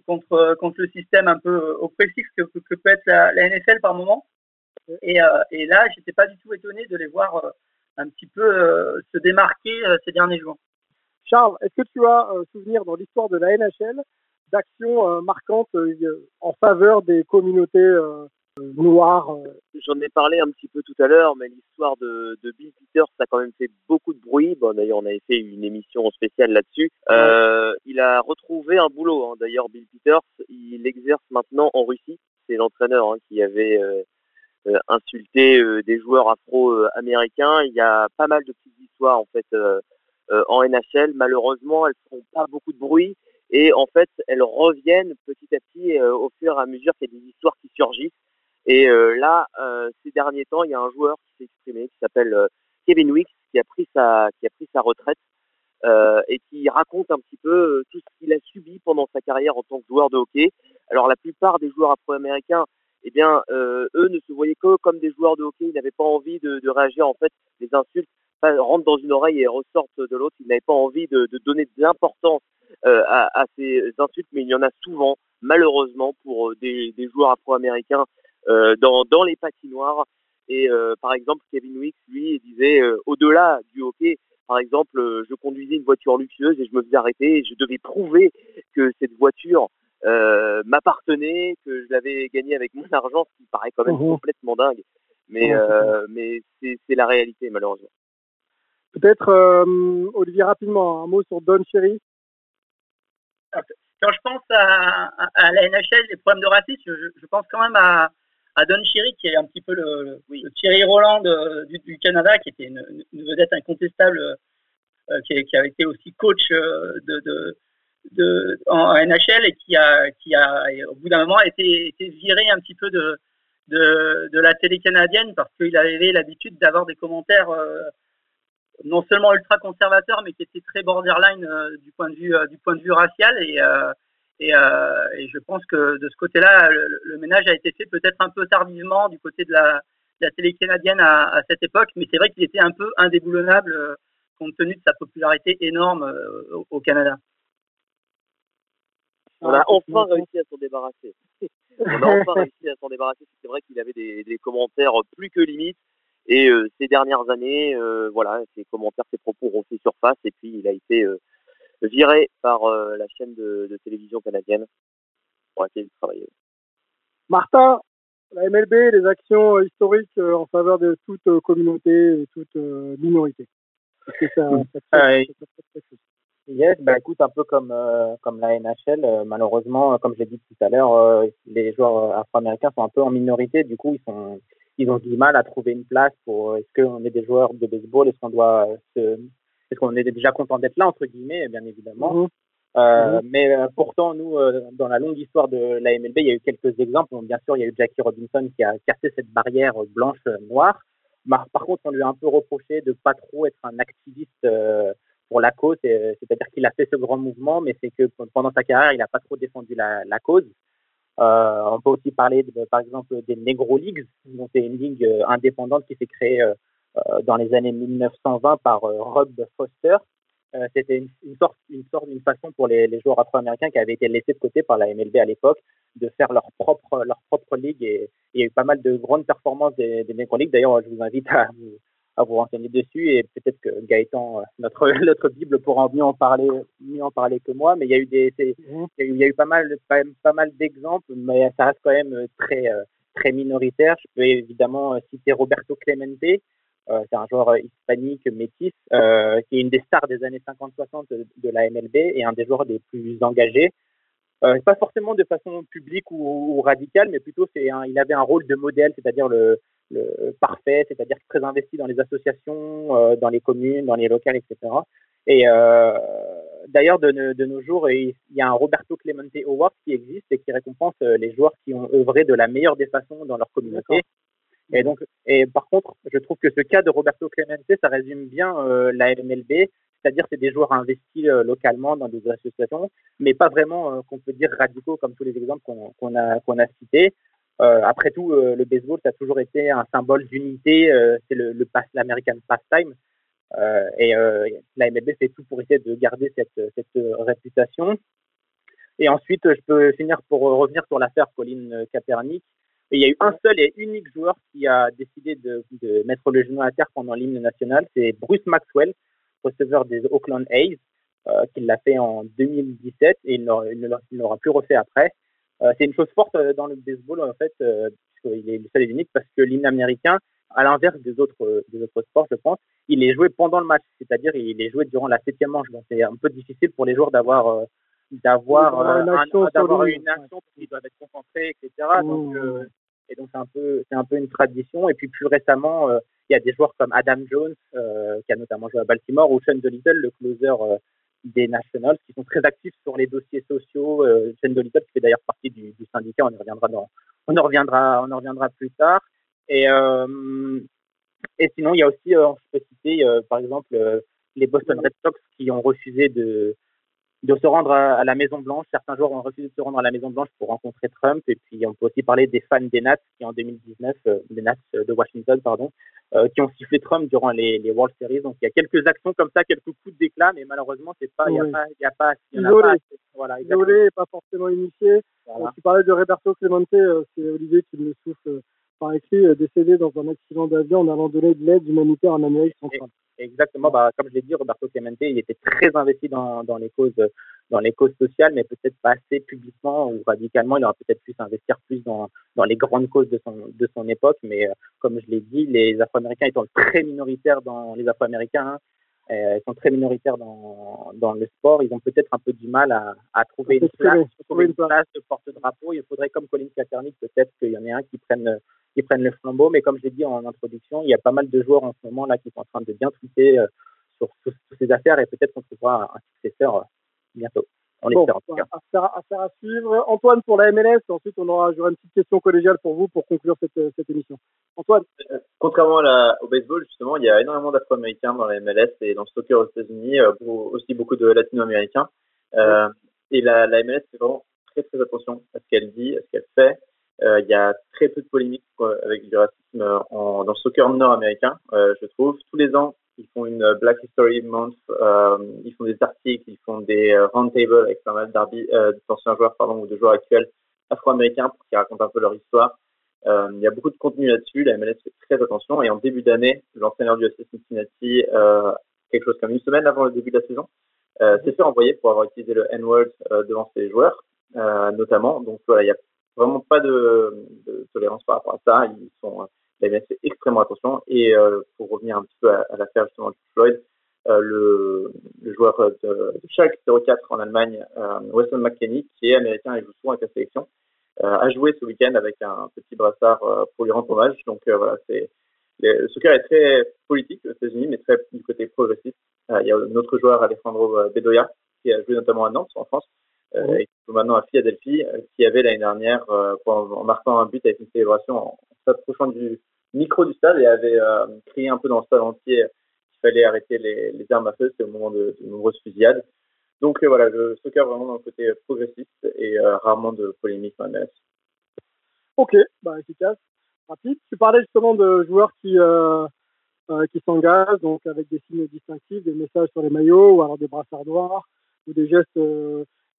contre, euh, contre le système un peu oppressif que, que peut être la, la NFL par moment. Et, et là, j'étais pas du tout étonné de les voir un petit peu se démarquer ces derniers jours. Charles, est-ce que tu as souvenir dans l'histoire de la NHL d'actions marquantes en faveur des communautés Euh. J'en ai parlé un petit peu tout à l'heure, mais l'histoire de, de, Bill Peters, ça a quand même fait beaucoup de bruit. Bon, d'ailleurs, on avait fait une émission spéciale là-dessus. Euh, il a retrouvé un boulot. Hein. D'ailleurs, Bill Peters, il exerce maintenant en Russie. C'est l'entraîneur hein, qui avait euh, euh insulté des joueurs afro-américains. Il y a pas mal de petites histoires en fait en NHL. Malheureusement, elles font pas beaucoup de bruit. Et en fait, elles reviennent petit à petit au fur et à mesure qu'il y a des histoires qui surgissent. Et euh, là, euh, ces derniers temps, il y a un joueur qui s'est exprimé, qui s'appelle euh, Kevin Wicks, qui a pris sa, qui a pris sa retraite et qui raconte un petit peu tout ce qu'il a subi pendant sa carrière en tant que joueur de hockey. Alors la plupart des joueurs afro-américains, eh bien, eux ne se voyaient que comme des joueurs de hockey. Ils n'avaient pas envie de, de, réagir. En fait, les insultes rentrent dans une oreille et ressortent de l'autre. Ils n'avaient pas envie de, de donner de l'importance à, à, ces insultes, mais il y en a souvent, malheureusement, pour des, des joueurs afro-américains euh, dans, dans les patinoires. Et euh, par exemple, Kevin Wicks, lui, disait euh, au-delà du hockey, par exemple, je conduisais une voiture luxueuse et je me faisais arrêter et je devais prouver que cette voiture euh, m'appartenait, que je l'avais gagnée avec mon argent, ce qui paraît quand même mmh complètement dingue. Mais, euh, mais c'est la réalité, malheureusement. Peut-être, euh, Olivier, rapidement, un mot sur Don Cherry Quand je pense à, à, la NHL, les problèmes de racisme, je, je pense quand même à, à Don Cherry, qui est un petit peu le, le Thierry Roland du, du, Canada, qui était une, une vedette incontestable, euh, qui, qui, a été aussi coach euh, de, de, de, en NHL et qui a, qui a au bout d'un moment, été, été viré un petit peu de, de, de la télé canadienne parce qu'il avait l'habitude d'avoir des commentaires euh, non seulement ultra conservateurs, mais qui étaient très borderline euh, du point de vue du point de vue racial. Et et, euh, et, je pense que de ce côté-là, le, ménage a été fait peut-être un peu tardivement du côté de la, de la télé canadienne à, à, cette époque, mais c'est vrai qu'il était un peu indéboulonnable euh, compte tenu de sa popularité énorme euh, au, Canada. On a enfin réussi à s'en débarrasser. On a enfin réussi à s'en débarrasser. C'est vrai qu'il avait des, des, commentaires plus que limites. Et euh, ces dernières années, euh, voilà, ses commentaires, ses propos ont fait surface. Et puis, il a été euh, viré par euh, la chaîne de, de, télévision canadienne pour laquelle il travaillait. Martin, la MLB, les actions historiques euh, en faveur de toute euh, communauté et toute minorité. Ça, ça yes, bah écoute, un peu comme comme la NHL, malheureusement, comme je l'ai dit tout à l'heure, les joueurs afro-américains sont un peu en minorité. Du coup, ils sont ils ont du mal à trouver une place pour. Est-ce qu'on est des joueurs de baseball Est-ce qu'on doit se est-ce qu'on est déjà content d'être là, entre guillemets, bien évidemment. Mhm. Euh, Mais euh, pourtant, nous, euh, dans la longue histoire de la MLB, il y a eu quelques exemples. Bien sûr, il y a eu Jackie Robinson qui a cassé cette barrière blanche-noire. Par, par contre, on lui a un peu reproché de pas trop être un activiste pour la cause. C'est- C'est-à-dire qu'il a fait ce grand mouvement, mais c'est que pendant sa carrière, il n'a pas trop défendu la, la cause. On peut aussi parler, de, par exemple, des Negro Leagues. Donc, c'est une ligue indépendante qui s'est créée dans les années 1920 par euh, Rob Foster. Euh, C'était une, une sorte, une sorte, une façon pour les, les joueurs afro-américains qui avaient été laissés de côté par la MLB à l'époque de faire leur propre, leur propre ligue. Et, il y a eu pas mal de grandes performances des, des Negro Leagues. D'ailleurs, je vous invite à vous, à vous renseigner dessus et peut-être que Gaëtan, euh, notre, notre Bible, pourra mieux en parler, mieux en parler que moi. Mais il y a eu des, Mhm. il y a eu, pas mal, pas, pas mal d'exemples, mais ça reste quand même euh, très, euh, très minoritaire. Je peux évidemment euh, citer Roberto Clemente. Euh, c'est un joueur euh, hispanique métis euh, qui est une des stars des années 50-60 de, la MLB et un des joueurs des plus engagés. Pas forcément de façon publique ou, radicale, mais plutôt c'est il avait un rôle de modèle, c'est-à-dire le, parfait, c'est-à-dire très investi dans les associations, dans les communes, dans les locales, etc. Et d'ailleurs, de, de nos jours, il y a un Roberto Clemente Award qui existe et qui récompense les joueurs qui ont œuvré de la meilleure des façons dans leur communauté. Et donc, et par contre, je trouve que ce cas de Roberto Clemente, ça résume bien euh, la MLB, c'est-à-dire c'est des joueurs investis euh, localement dans des associations, mais pas vraiment euh, qu'on peut dire radicaux comme tous les exemples qu'on a cités. Après tout, le baseball, ça a toujours été un symbole d'unité. c'est le, l'American pastime. Et la MLB fait tout pour essayer de garder cette, cette réputation. Et ensuite, je peux finir pour revenir sur l'affaire Colin Kaepernick. Il y a eu un seul et unique joueur qui a décidé de, mettre le genou à terre pendant l'hymne national, c'est Bruce Maxwell, receveur des Oakland A's, euh, qui l'a fait en 2017 et il ne l'a- il n'aura plus refait après. Euh, c'est une chose forte euh, dans le baseball en fait, euh, est le seul et l'unique parce que l'hymne américain, à l'inverse des autres des autres sports, je pense, il est joué pendant le match, c'est-à-dire il est joué durant la septième manche. Donc c'est un peu difficile pour les joueurs d'avoir d'avoir euh, une un- action une parce qu'ils doivent être concentrés, etc. Donc Mmh. euh, et donc c'est un peu c'est un peu une tradition. Et puis plus récemment, euh, il y a des joueurs comme Adam Jones euh, qui a notamment joué à Baltimore ou Sean Dolittle, le closer des Nationals, qui sont très actifs sur les dossiers sociaux. Sean Dolittle qui fait d'ailleurs partie du, du syndicat, on y reviendra dans, on en reviendra, on en reviendra plus tard. Et et sinon, il y a aussi, je peux citer par exemple les Boston Red Sox qui ont refusé de de se rendre à, à la Maison Blanche. Certains joueurs ont refusé de se rendre à la Maison Blanche pour rencontrer Trump. Et puis, on peut aussi parler des fans des Nats qui, en 2019, euh, des Nats euh, de Washington, pardon, euh, qui ont sifflé Trump durant les, les World Series. Donc, il y a quelques actions comme ça, quelques coups d'éclat, mais malheureusement, c'est pas, il y a pas, il y a pas, il y en a pas assez. Voilà, exactement. isolé et pas forcément initié. Voilà. Tu parlais de Roberto Clemente, c'est Olivier qui me le souffle par écrit, décédé dans un accident d'avion en allant donner de l'aide humanitaire en Amérique centrale. Exactement. Bah, comme je l'ai dit, Roberto Clemente, il était très investi dans, dans les causes, dans les causes sociales, mais peut-être pas assez publiquement ou radicalement. Il aurait peut-être pu s'investir plus dans, dans les grandes causes de son, de son époque. Mais euh, comme je l'ai dit, les Afro-Américains étant très minoritaires dans les Afro-Américains, hein, euh, sont très minoritaires dans, dans le sport. Ils ont peut-être un peu du mal à, à trouver une place, trouver une place de porte-drapeau. Il faudrait, comme Colin Kaepernick, peut-être qu'il y en ait un qui prenne qui prennent le flambeau. Mais comme je l'ai dit en introduction, il y a pas mal de joueurs en ce moment là qui sont en train de bien tweeter euh, sur toutes ces affaires et peut-être qu'on trouvera un successeur euh, bientôt. On Bon, en tout cas. affaire, affaire à suivre. Antoine pour la MLS, et ensuite on aura j'aurai une petite question collégiale pour vous pour conclure cette, euh, cette émission. Antoine, Contrairement à la- au baseball, justement, il y a énormément d'Afro-Américains dans la MLS et dans le soccer aux États-Unis, aussi beaucoup de Latino-Américains. Euh, et la, la MLS fait vraiment très très attention à ce qu'elle dit, à ce qu'elle fait. Euh, il y a très peu de polémiques quoi, avec du racisme euh, dans le soccer nord-américain, euh, je trouve. Tous les ans, ils font une euh, Black History Month, euh, ils font des articles, ils font des euh, roundtables avec pas mal euh, d'anciens joueurs pardon, ou de joueurs actuels afro-américains pour qu'ils racontent un peu leur histoire. Euh, il y a beaucoup de contenu là-dessus. La MLS fait très attention. Et en début d'année, l'entraîneur du FC Cincinnati, euh, quelque chose comme une semaine avant le début de la saison, euh, s'est fait envoyer pour avoir utilisé le N-word euh, devant ses joueurs, euh, notamment. Donc voilà, il n'y a vraiment pas de, tolérance par rapport à ça. Ils sont, fait extrêmement attention. Et euh, pour revenir un petit peu à, à l'affaire justement de Floyd, euh, le, joueur de, de Schalke 04 en Allemagne, euh, Weston McKennie, qui est américain et joue souvent avec la sélection, euh, a joué ce week-end avec un petit brassard pour lui rendre hommage. Donc voilà, c'est le soccer est très politique aux États-Unis, mais très du côté progressiste. Il y a notre joueur Alejandro Bedoya qui a joué notamment à Nantes en France, euh, et qui joue maintenant à Philadelphie, euh, qui avait l'année dernière, euh, en, marquant un but avec une célébration, en, s'approchant du micro du stade et avait crié un peu dans le stade entier qu'il fallait arrêter les, les, armes à feu, c'était au moment de, de, nombreuses fusillades. Donc voilà, le soccer vraiment dans le côté progressiste et rarement de polémique la Ok, bah efficace, rapide. Tu parlais justement de joueurs qui qui s'engagent, donc avec des signes distinctifs, des messages sur les maillots, ou alors des brassards noirs, ou des gestes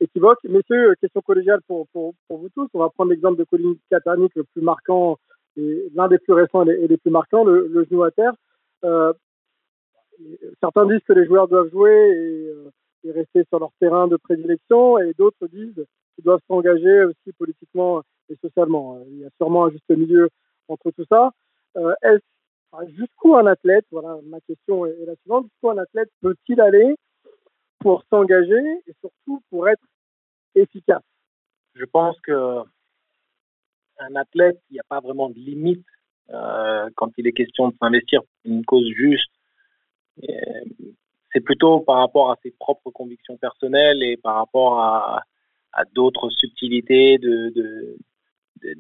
équivoque. Messieurs, question collégiale pour, pour, pour vous tous. On va prendre l'exemple de Colin Kaepernick, le plus marquant, et l'un des plus récents et les, plus marquants, le, le, genou à terre. Euh, certains disent que les joueurs doivent jouer et, euh, et, rester sur leur terrain de prédilection, et d'autres disent qu'ils doivent s'engager aussi politiquement et socialement. Il y a sûrement un juste milieu entre tout ça. Euh, jusqu'où un athlète, voilà ma question est, est la suivante, jusqu'où un athlète peut-il aller pour s'engager et surtout pour être efficace. Je pense que un athlète, il n'y a pas vraiment de limite euh, quand il est question de s'investir pour une cause juste. C'est plutôt par rapport à ses propres convictions personnelles et par rapport à, d'autres subtilités de, de,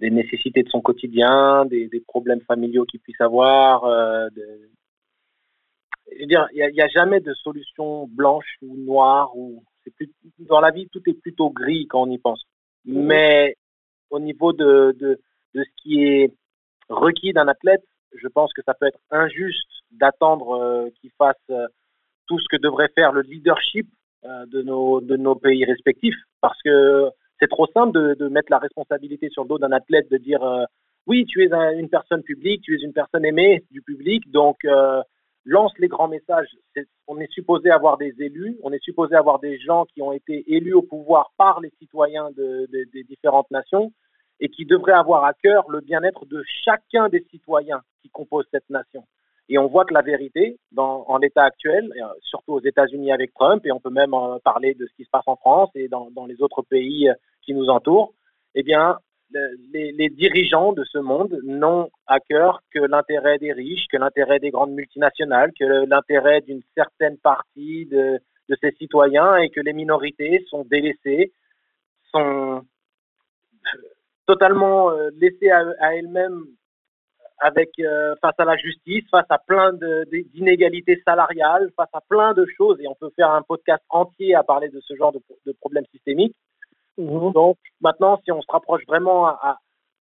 des nécessités de son quotidien, des, problèmes familiaux qu'il puisse avoir, euh, il n'y a, jamais de solution blanche ou noire. Ou plus, dans la vie, tout est plutôt gris quand on y pense. Mais au niveau de, de, de ce qui est requis d'un athlète, je pense que ça peut être injuste d'attendre euh, qu'il fasse euh, tout ce que devrait faire le leadership euh, de, nos, de nos pays respectifs. Parce que c'est trop simple de, de, mettre la responsabilité sur le dos d'un athlète, de dire oui, tu es une personne publique, tu es une personne aimée du public, donc lance les grands messages. on est supposé avoir des élus, on est supposé avoir des gens qui ont été élus au pouvoir par les citoyens de, des différentes nations et qui devraient avoir à cœur le bien-être de chacun des citoyens qui composent cette nation. Et on voit que la vérité, en l'état actuel, euh, surtout aux États-Unis avec Trump, et on peut même parler de ce qui se passe en France et dans, dans les autres pays euh, qui nous entourent, eh bien, les, dirigeants de ce monde n'ont à cœur que l'intérêt des riches, que l'intérêt des grandes multinationales, que l'intérêt d'une certaine partie de, ses citoyens et que les minorités sont délaissées, sont totalement euh, laissées à, elles-mêmes euh, face à la justice, face à plein d'inégalités salariales, face à plein de choses, et on peut faire un podcast entier à parler de ce genre de, de problèmes systémiques. Mhm. Donc maintenant, si on se rapproche vraiment à,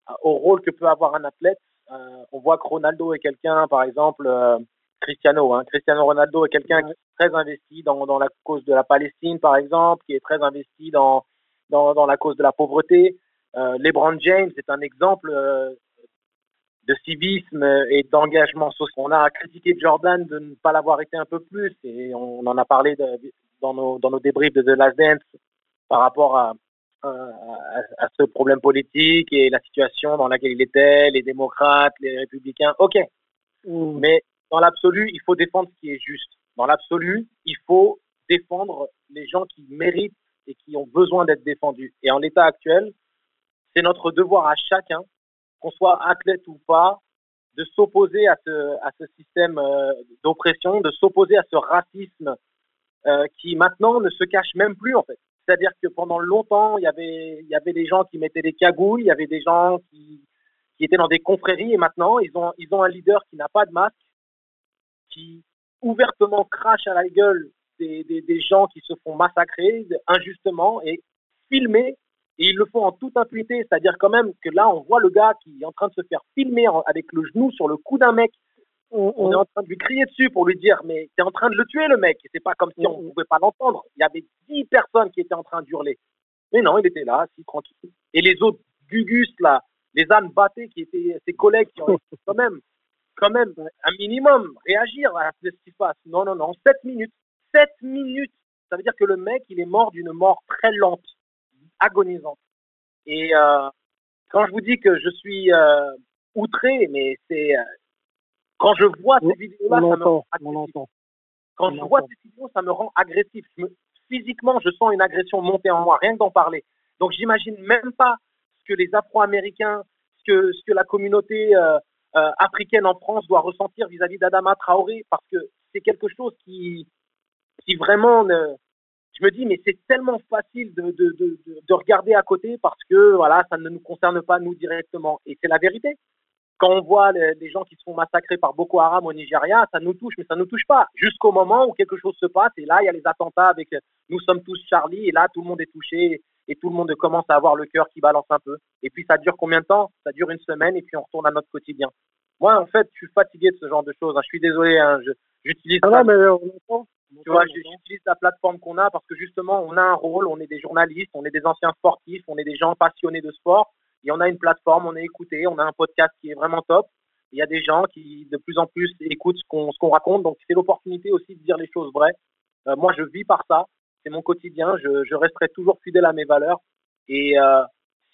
à, au rôle que peut avoir un athlète, euh, on voit que Ronaldo est quelqu'un, par exemple, euh, Cristiano. Hein. Cristiano Ronaldo est quelqu'un qui est très investi dans, dans, la cause de la Palestine, par exemple, qui est très investi dans, dans, dans la cause de la pauvreté. Euh, LeBron James est un exemple de civisme et d'engagement social. On a critiqué Jordan de ne pas l'avoir été un peu plus, et on, on en a parlé de, dans, nos, dans nos débriefs de The Last Dance par rapport à, à, ce problème politique et la situation dans laquelle il était, les démocrates, les républicains. Ok. Mm. Mais dans l'absolu, il faut défendre ce qui est juste. Dans l'absolu, il faut défendre les gens qui méritent et qui ont besoin d'être défendus. Et en l'état actuel, c'est notre devoir à chacun, qu'on soit athlète ou pas, de s'opposer à ce, à ce système euh, d'oppression, de s'opposer à ce racisme euh, qui maintenant ne se cache même plus en fait. C'est-à-dire que pendant longtemps, il y avait, il y avait des gens qui mettaient des cagoules, il y avait des gens qui, qui étaient dans des confréries et maintenant, ils ont, ils ont un leader qui n'a pas de masque, qui ouvertement crache à la gueule des, des, des gens qui se font massacrer injustement et filmer. Et ils le font en toute impunité, c'est-à-dire quand même que là, on voit le gars qui est en train de se faire filmer avec le genou sur le cou d'un mec on, est en train de lui crier dessus pour lui dire mais t'es en train de le tuer le mec. C'est pas comme si on pouvait pas l'entendre. Il y avait dix personnes qui étaient en train d'hurler. Mais non, il était là, assis tranquille. Et les autres Gugus là, les ânes battés qui étaient ses collègues qui ont quand même, quand même un minimum réagir à ce qui se passe. Non, non, non, sept minutes, sept minutes. Ça veut dire que le mec il est mort d'une mort très lente, agonisante. Et euh, quand je vous dis que je suis euh, outré, mais c'est euh, quand je vois ces vidéos-là, ça me rend agressif. Quand je vois ces vidéos, ça me rend agressif. physiquement, je sens une agression monter en moi, rien que d'en parler. Donc, j'imagine même pas ce que les Afro-Américains, ce que, ce que la communauté euh, euh, africaine en France doit ressentir vis-à-vis d'Adama Traoré, parce que c'est quelque chose qui, qui vraiment ne, je me dis, mais c'est tellement facile de, de, de, de, regarder à côté parce que voilà, ça ne nous concerne pas nous directement. Et c'est la vérité. Quand on voit les, gens qui se font massacrer par Boko Haram au Nigeria, ça nous touche, mais ça ne nous touche pas. Jusqu'au moment où quelque chose se passe, et là, il y a les attentats avec Nous sommes tous Charlie, et là, tout le monde est touché, et tout le monde commence à avoir le cœur qui balance un peu. Et puis, ça dure combien de temps? Ça dure une semaine, et puis on retourne à notre quotidien. Moi, en fait, je suis fatigué de ce genre de choses. Hein. Je suis désolé, hein. Ah tu vois, j'utilise la plateforme qu'on a parce que justement, on a un rôle, on est des journalistes, on est des anciens sportifs, on est des gens passionnés de sport, et on a une plateforme, on est écouté, on a un podcast qui est vraiment top. Il y a des gens qui de plus en plus écoutent ce qu'on ce qu'on raconte, donc c'est l'opportunité aussi de dire les choses vraies. Euh, moi, je vis par ça, c'est mon quotidien, je, je, resterai toujours fidèle à mes valeurs. Et euh,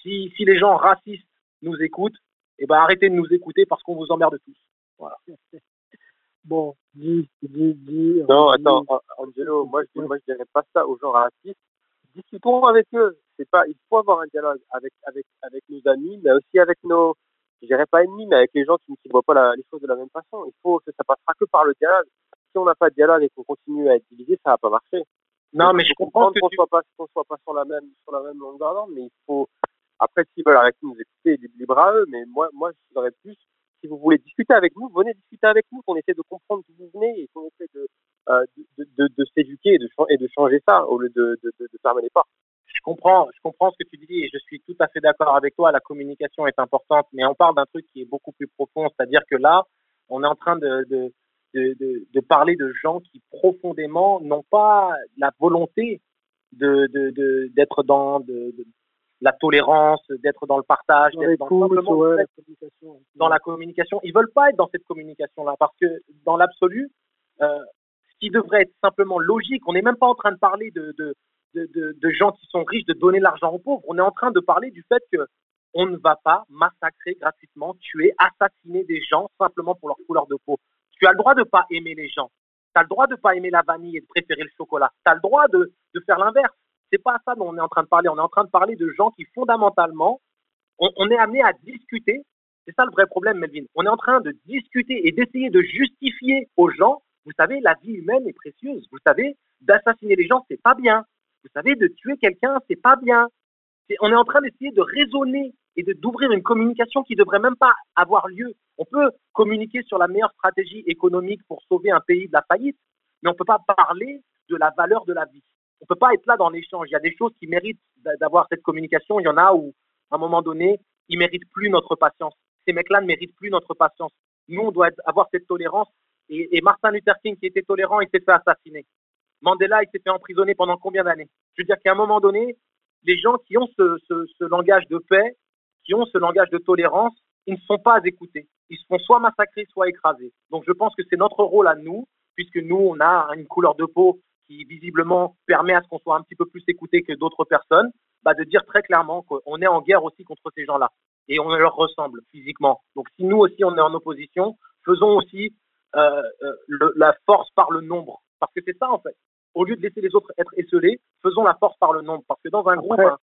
si, si les gens racistes nous écoutent, eh ben arrêtez de nous écouter parce qu'on vous emmerde tous. Voilà. Bon, dis, dis, dis. Non, attends, Angelo, moi je, moi je dirais pas ça aux gens racistes. Discutons avec eux. C'est pas, il faut avoir un dialogue avec, avec, avec nos amis, mais aussi avec nos, je dirais pas ennemis, mais avec les gens qui ne voient pas les choses de la même façon. Il faut que ça passera que par le dialogue. Si on n'a pas de dialogue et qu'on continue à être divisé, ça va pas marcher. Non, mais je comprends qu'on tu... soit pas, qu'on soit pas sur la même, sur la même longueur d'onde, mais il faut, après, s'ils veulent arrêter de nous écouter, libre à eux, mais moi, moi, je voudrais plus si vous voulez discuter avec nous, venez discuter avec nous, qu'on essaie de comprendre d'où vous venez et qu'on essaie de, euh, de, de, de s'éduquer et de, et de changer ça au lieu de, de, de, fermer les portes. Je comprends, je comprends ce que tu dis et je suis tout à fait d'accord avec toi. La communication est importante, mais on parle d'un truc qui est beaucoup plus profond, c'est-à-dire que là, on est en train de, de, de, de parler de gens qui profondément n'ont pas la volonté de, d'être dans, de, la tolérance, d'être dans le partage, d'être dans, la communication. dans la communication. Ils veulent pas être dans cette communication-là parce que dans l'absolu, euh, ce qui devrait être simplement logique, on n'est même pas en train de parler de, de, de, gens qui sont riches, de donner l'argent aux pauvres. On est en train de parler du fait que on ne va pas massacrer gratuitement, tuer, assassiner des gens simplement pour leur couleur de peau. Tu as le droit de pas aimer les gens. Tu as le droit de pas aimer la vanille et de préférer le chocolat. Tu as le droit de, de faire l'inverse. C'est pas ça dont on est en train de parler. On est en train de parler de gens qui fondamentalement, on, est amené à discuter. C'est ça le vrai problème, Melvin. On est en train de discuter et d'essayer de justifier aux gens. Vous savez, la vie humaine est précieuse. Vous savez, d'assassiner les gens, c'est pas bien. Vous savez, de tuer quelqu'un, c'est pas bien. on est en train d'essayer de raisonner et d'ouvrir une communication qui devrait même pas avoir lieu. On peut communiquer sur la meilleure stratégie économique pour sauver un pays de la faillite, mais on peut pas parler de la valeur de la vie on peut pas être là dans l'échange. Il y a des choses qui méritent d'avoir cette communication. Il y en a où, à un moment donné, ils méritent plus notre patience. Ces mecs-là ne méritent plus notre patience. Nous, on doit avoir cette tolérance. Et, Martin Luther King, qui était tolérant, il s'est fait assassiner. Mandela, il s'est fait emprisonner pendant combien d'années? Je veux dire qu'à un moment donné, les gens qui ont ce, langage de paix, qui ont ce langage de tolérance, ils ne sont pas écoutés. Ils se font soit massacrer, soit écrasés. Donc je pense que c'est notre rôle à nous, puisque nous, on a une couleur de peau qui visiblement permet à ce qu'on soit un petit peu plus écouté que d'autres personnes, bah de dire très clairement qu'on est en guerre aussi contre ces gens-là et on leur ressemble physiquement. Donc si nous aussi on est en opposition, faisons aussi euh, euh, la force par le nombre, parce que c'est ça en fait. Au lieu de laisser les autres être esselés, faisons la force par le nombre, parce que dans un groupe, hein,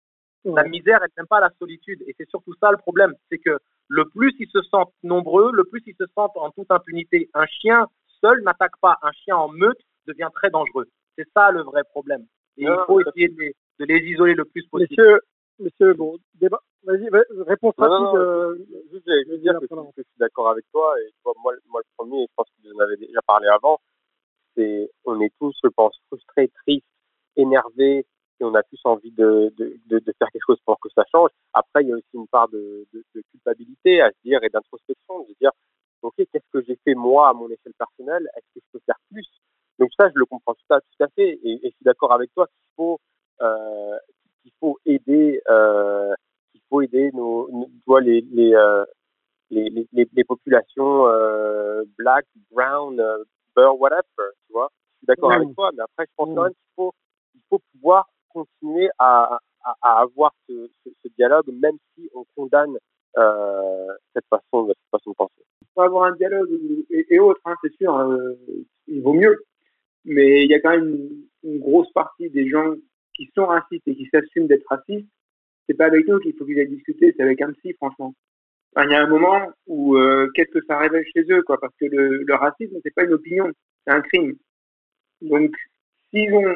la misère, elle n'aime pas la solitude, et c'est surtout ça le problème, c'est que le plus ils se sentent nombreux, le plus ils se sentent en toute impunité. Un chien seul n'attaque pas, un chien en meute devient très dangereux. C'est ça le vrai problème. Et il faut essayer de les, de les, isoler le plus possible. Monsieur, monsieur bon, débat. Vas-y, réponse rapide. Euh, je veux dire que, je suis d'accord avec toi. Et moi, moi, le premier, je pense que vous en avez déjà parlé avant, on est tous, je pense, frustrés, tristes, énervés, et on a tous envie de, faire quelque chose pour que ça change. Après, il y a aussi une part de, culpabilité à se dire et d'introspection, de se dire, OK, qu'est-ce que j'ai fait moi à mon échelle personnelle? Est-ce que je peux faire plus? Donc ça, je le comprends tout à, tout à fait, et, je suis d'accord avec toi qu'il faut euh, euh, aider nos, euh, les, les, populations black, brown, beurre, whatever, tu vois. Je suis d'accord avec toi, mais après, je pense quand même qu'il faut il faut pouvoir continuer à, à, à avoir ce, ce, ce, dialogue, même si on condamne euh, cette façon, cette façon de penser. Il faut avoir un dialogue et, et autres, hein, c'est sûr. Euh, il vaut mieux mais il y a quand même une, grosse partie des gens qui sont racistes et qui s'assument d'être racistes. C'est pas avec nous qu'il faut qu'ils aient discuté, c'est avec un psy, franchement. Il y a un moment où euh, qu'est-ce que ça révèle chez eux, quoi, parce que le, le racisme, c'est pas une opinion, c'est un crime. Donc, s'ils ont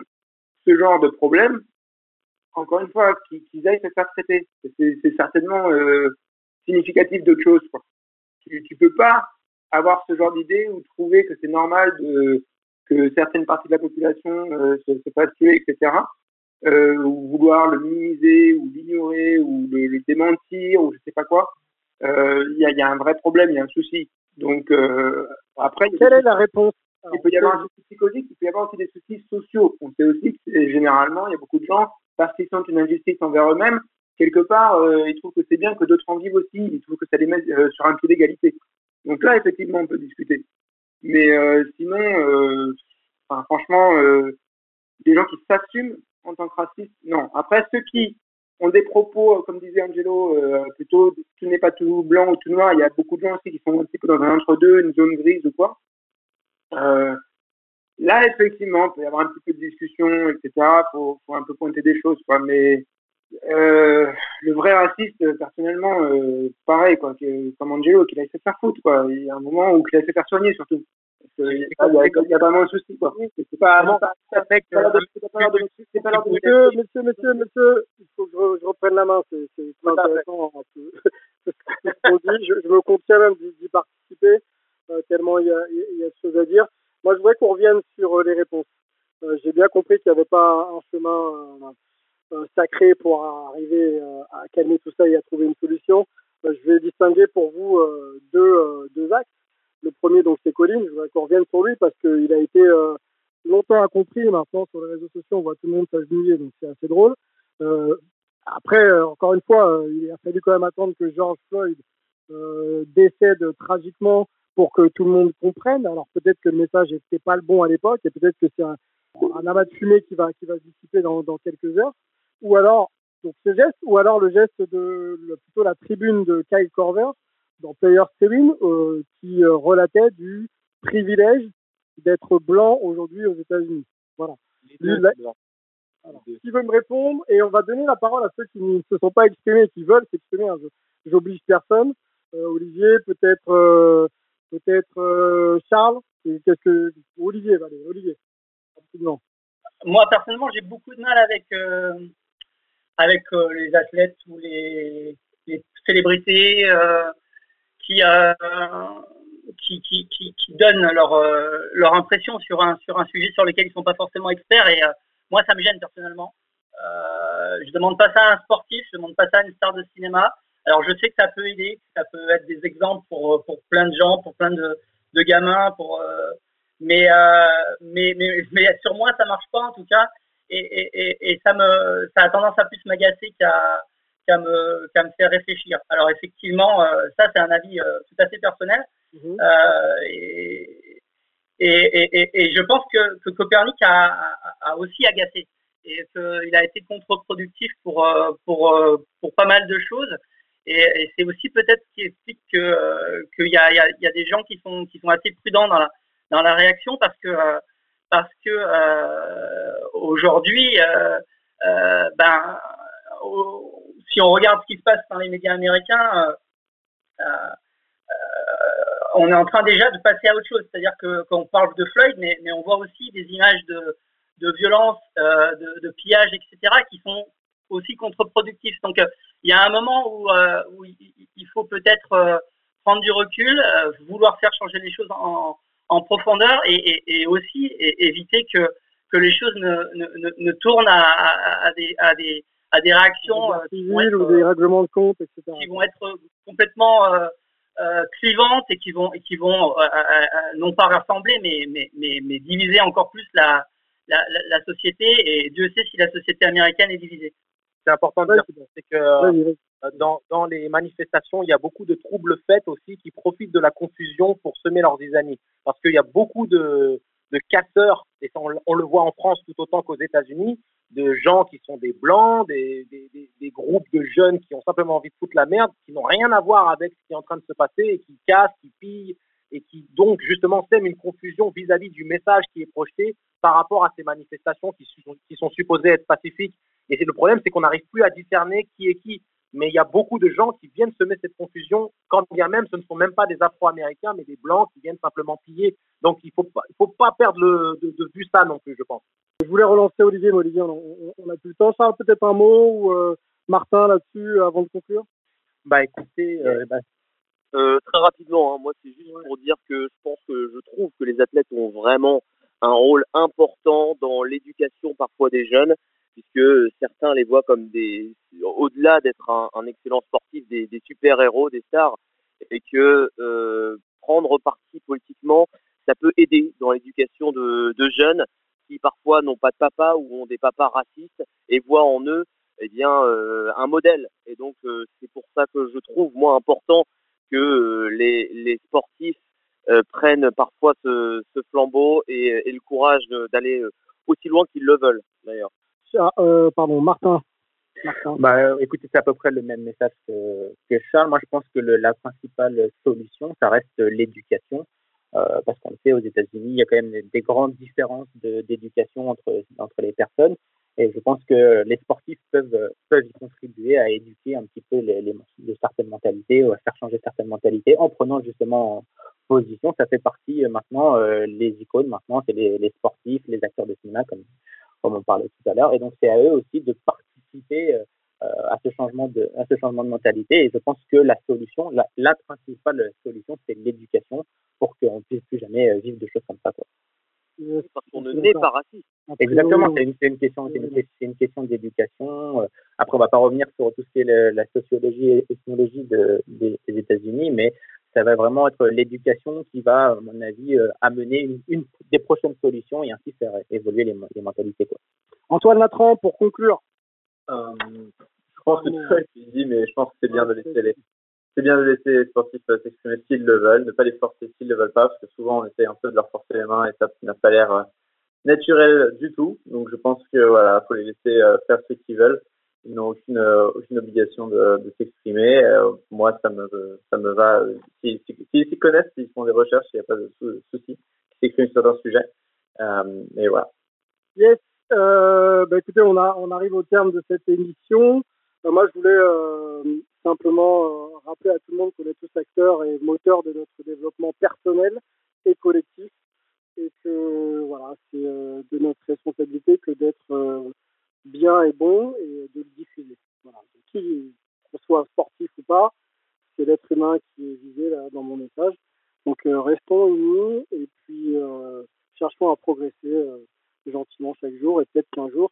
ce genre de problème, encore une fois, qu'ils aillent se faire traiter. C'est certainement euh, significatif d'autre chose. Quoi. Tu, tu peux pas avoir ce genre d'idée ou trouver que c'est normal que certaines parties de la population euh, se, se fassent tuer, etc. Ou vouloir le minimiser ou l'ignorer ou le, le, démentir ou je sais pas quoi. Euh, Il y, a, y, a, un vrai problème, il y a un souci. Donc euh, après, quelle est la réponse? Il peut y avoir un souci psychologique, il peut y avoir aussi des soucis sociaux. On sait aussi que généralement, il y a beaucoup de gens parce qu'ils sentent une injustice envers eux-mêmes, quelque part, euh, ils trouvent que c'est bien que d'autres en vivent aussi, ils trouvent que ça les met euh, sur un pied d'égalité. Donc là, effectivement, on peut discuter. Mais euh, sinon, enfin, franchement, des gens qui s'assument en tant que racistes, non. Après, ceux qui ont des propos, comme disait Angelo, euh, plutôt tout n'est pas tout blanc ou tout noir, il y a beaucoup de gens aussi qui sont un petit peu dans un entre-deux, une zone grise ou quoi. Euh, là, effectivement, il peut y avoir un petit peu de discussion, etc. Il faut, faut, un peu pointer des choses, quoi. Mais euh, le vrai raciste, personnellement, euh, pareil, quoi, que, comme Angelo, essayé de faire foutre, quoi. Il y a un moment où il de faire soigner, surtout. Qu'il y, a vraiment un souci, quoi. C'est pas, c'est pas l'heure de monsieur, monsieur, monsieur, monsieur, il faut que je, reprenne la main, c'est intéressant. dit, je, me contiens même d'y participer, euh, tellement il y a, il y a de choses à dire. Moi, je voudrais qu'on revienne sur euh, les réponses. Euh, J'ai bien compris qu'il n'y avait pas un chemin sacré pour arriver à calmer tout ça et à trouver une solution. Je vais distinguer pour vous deux, deux axes. Le premier, donc, c'est Colin. Je voudrais qu'on revienne sur lui parce qu'il a été longtemps incompris. Maintenant, sur les réseaux sociaux, on voit tout le monde s'agenouiller, donc c'est assez drôle. Euh, après, encore une fois, il a fallu quand même attendre que George Floyd euh, décède tragiquement pour que tout le monde comprenne. Alors peut-être que le message n'était pas le bon à l'époque et peut-être que c'est un, amas de fumée qui va, qui va se dissiper dans, quelques heures. Ou alors, donc ce geste, ou alors le geste de plutôt la tribune de Kyle Corver dans Player Seven euh, qui euh, relatait du privilège d'être blanc aujourd'hui aux États-Unis. Voilà. La... Qui veut me répondre Et on va donner la parole à ceux qui ne se sont pas exprimés et qui veulent s'exprimer. Hein. J'oblige personne. Euh, Olivier, peut-être, euh, peut-être euh, Charles. Qu'est-ce que Olivier, allez, Olivier, rapidement. Moi personnellement, j'ai beaucoup de mal avec avec les athlètes ou les, les célébrités qui qui, qui, qui, qui, donnent leur, euh, leur impression sur un, sur un sujet sur lequel ils sont pas forcément experts. Et euh, moi, ça me gêne personnellement. Euh, je demande pas ça à un sportif, je demande pas ça à une star de cinéma. Alors, je sais que ça peut aider, ça peut être des exemples pour, pour plein de gens, pour plein de, de gamins, pour, mais, mais, mais, sur moi, ça marche pas en tout cas. Et, et, et ça, me, ça a tendance à plus m'agacer qu'à qu'à me, faire réfléchir. Alors effectivement, euh, ça c'est un avis euh, tout à fait personnel. Mmh. Euh, et, et, et, je pense que, que Copernic a, a, aussi agacé et qu'il a été contre-productif pour, pour, pour pas mal de choses. Et, c'est aussi peut-être ce qui explique que qu'il y a, y, a, y a des gens qui sont, qui sont assez prudents dans la, dans la réaction parce que, parce que aujourd'hui, ben, si on regarde ce qui se passe dans les médias américains, euh, euh, on est en train déjà de passer à autre chose. C'est-à-dire que quand on parle de Floyd, mais, on voit aussi des images de, violence, euh, de, de, pillage, etc., qui sont aussi contre-productifs. Donc, il y a un moment où, il faut peut-être prendre du recul, vouloir faire changer les choses en, profondeur et, aussi éviter que, les choses ne, ne, ne tournent à, des, à des réactions euh, qui vont être, ou des règlements de compte, etc. Qui vont être complètement euh, euh, clivantes et qui vont, et qui vont euh, non pas rassembler, mais, mais, mais, mais diviser encore plus la, la, la, société. Et Dieu sait si la société américaine est divisée. C'est important de dire, c'est que dans, dans les manifestations, il y a beaucoup de troubles faits aussi qui profitent de la confusion pour semer leurs amis. Parce qu'il y a beaucoup de, de casseurs, et on, on, le voit en France tout autant qu'aux États-Unis, de gens qui sont des blancs, des, des, groupes de jeunes qui ont simplement envie de foutre la merde, qui n'ont rien à voir avec ce qui est en train de se passer et qui cassent, qui pillent et qui donc justement sèment une confusion vis-à-vis -vis du message qui est projeté par rapport à ces manifestations qui sont, qui sont supposées être pacifiques. Et le problème, c'est qu'on n'arrive plus à discerner qui est qui. Mais il y a beaucoup de gens qui viennent semer cette confusion, quand bien même ce ne sont même pas des Afro-Américains, mais des Blancs qui viennent simplement piller. Donc il ne faut, faut pas perdre le, de, de vue ça non plus, je pense. Je voulais relancer Olivier, mais Olivier, on, a plus le temps. Charles, peut-être un mot ou Martin là-dessus avant de conclure? Bah écoutez, bah, très rapidement, hein, moi c'est juste pour dire que je pense que je trouve que les athlètes ont vraiment un rôle important dans l'éducation parfois des jeunes, puisque certains les voient comme des, au-delà d'être un, excellent sportif, des, super-héros, des stars, et que euh, prendre parti politiquement, ça peut aider dans l'éducation de, jeunes qui parfois n'ont pas de papa ou ont des papas racistes et voient en eux eh bien euh, un modèle. Et donc euh, c'est pour ça que je trouve moi important que les, sportifs prennent parfois ce, flambeau et, et, le courage d'aller aussi loin qu'ils le veulent d'ailleurs. Pardon, Martin. Bah, écoutez, c'est à peu près le même message que, Charles. Moi, je pense que la principale solution, ça reste l'éducation. Euh, parce qu'on le sait, aux États-Unis, il y a quand même des, des grandes différences d'éducation entre, entre les personnes. Et je pense que les sportifs peuvent, peuvent y contribuer à éduquer un petit peu les, certaines mentalités ou à faire changer certaines mentalités en prenant justement position. Ça fait partie euh, maintenant, euh, les icônes maintenant, c'est les, les, sportifs, les acteurs de cinéma, comme, comme on parlait tout à l'heure. Et donc, c'est à eux aussi de participer euh, à, ce changement de, à ce changement de mentalité. Et je pense que la solution, la, la principale solution, c'est l'éducation pour qu'on puisse plus jamais vivre de choses comme ça. Quoi. Parce qu'on ne naît pas raciste. Exactement, c'est une, une, question, c'est une, une, question d'éducation. Après, on va pas revenir sur tout ce qui est le, la sociologie et l'ethnologie de, des, des États-Unis, mais ça va vraiment être l'éducation qui va, à mon avis, euh, amener une, des prochaines solutions et ainsi faire évoluer les, les mentalités. Quoi. Antoine Latran, pour conclure. Euh, je pense que tout ça est dit, mais je pense que c'est bien de laisser les, c'est bien de laisser les sportifs euh, s'exprimer s'ils le veulent, ne pas les forcer s'ils ne le veulent pas, parce que souvent on essaie un peu de leur forcer les mains et ça n'a pas l'air naturel du tout. Donc je pense que voilà, faut les laisser faire ce qu'ils veulent ils n'ont aucune, euh, aucune obligation de, de s'exprimer. Euh, moi, ça me, ça me va. S'ils s'y connaissent, s'ils font des recherches, il n'y a pas de souci. Ils s'expriment sur un sujet. Euh, et voilà. Yes. Euh, bah écoutez, on, arrive au terme de cette émission. Euh, moi, je voulais euh, simplement rappeler à tout le monde qu'on est tous acteurs et moteurs de notre développement personnel et collectif. Et que voilà, c'est de notre responsabilité que d'être bien et bon et de le diffuser. Voilà. Qui soit sportif ou pas, c'est l'être humain qui est visé dans mon message. Donc restons unis et puis cherchons à progresser gentiment chaque jour et peut-être qu'un jour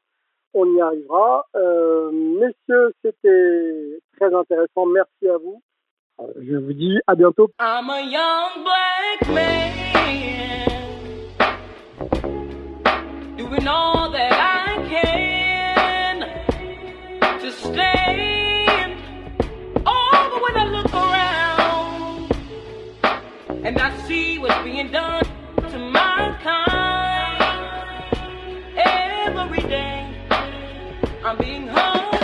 on y arrivera. Euh, messieurs, c'était très intéressant. Merci à vous. Euh, je vous dis à bientôt. I'm a young black man doing all that I can. to stand. Oh, but when I look around and I see what's being done to mankind every day, I'm being hung.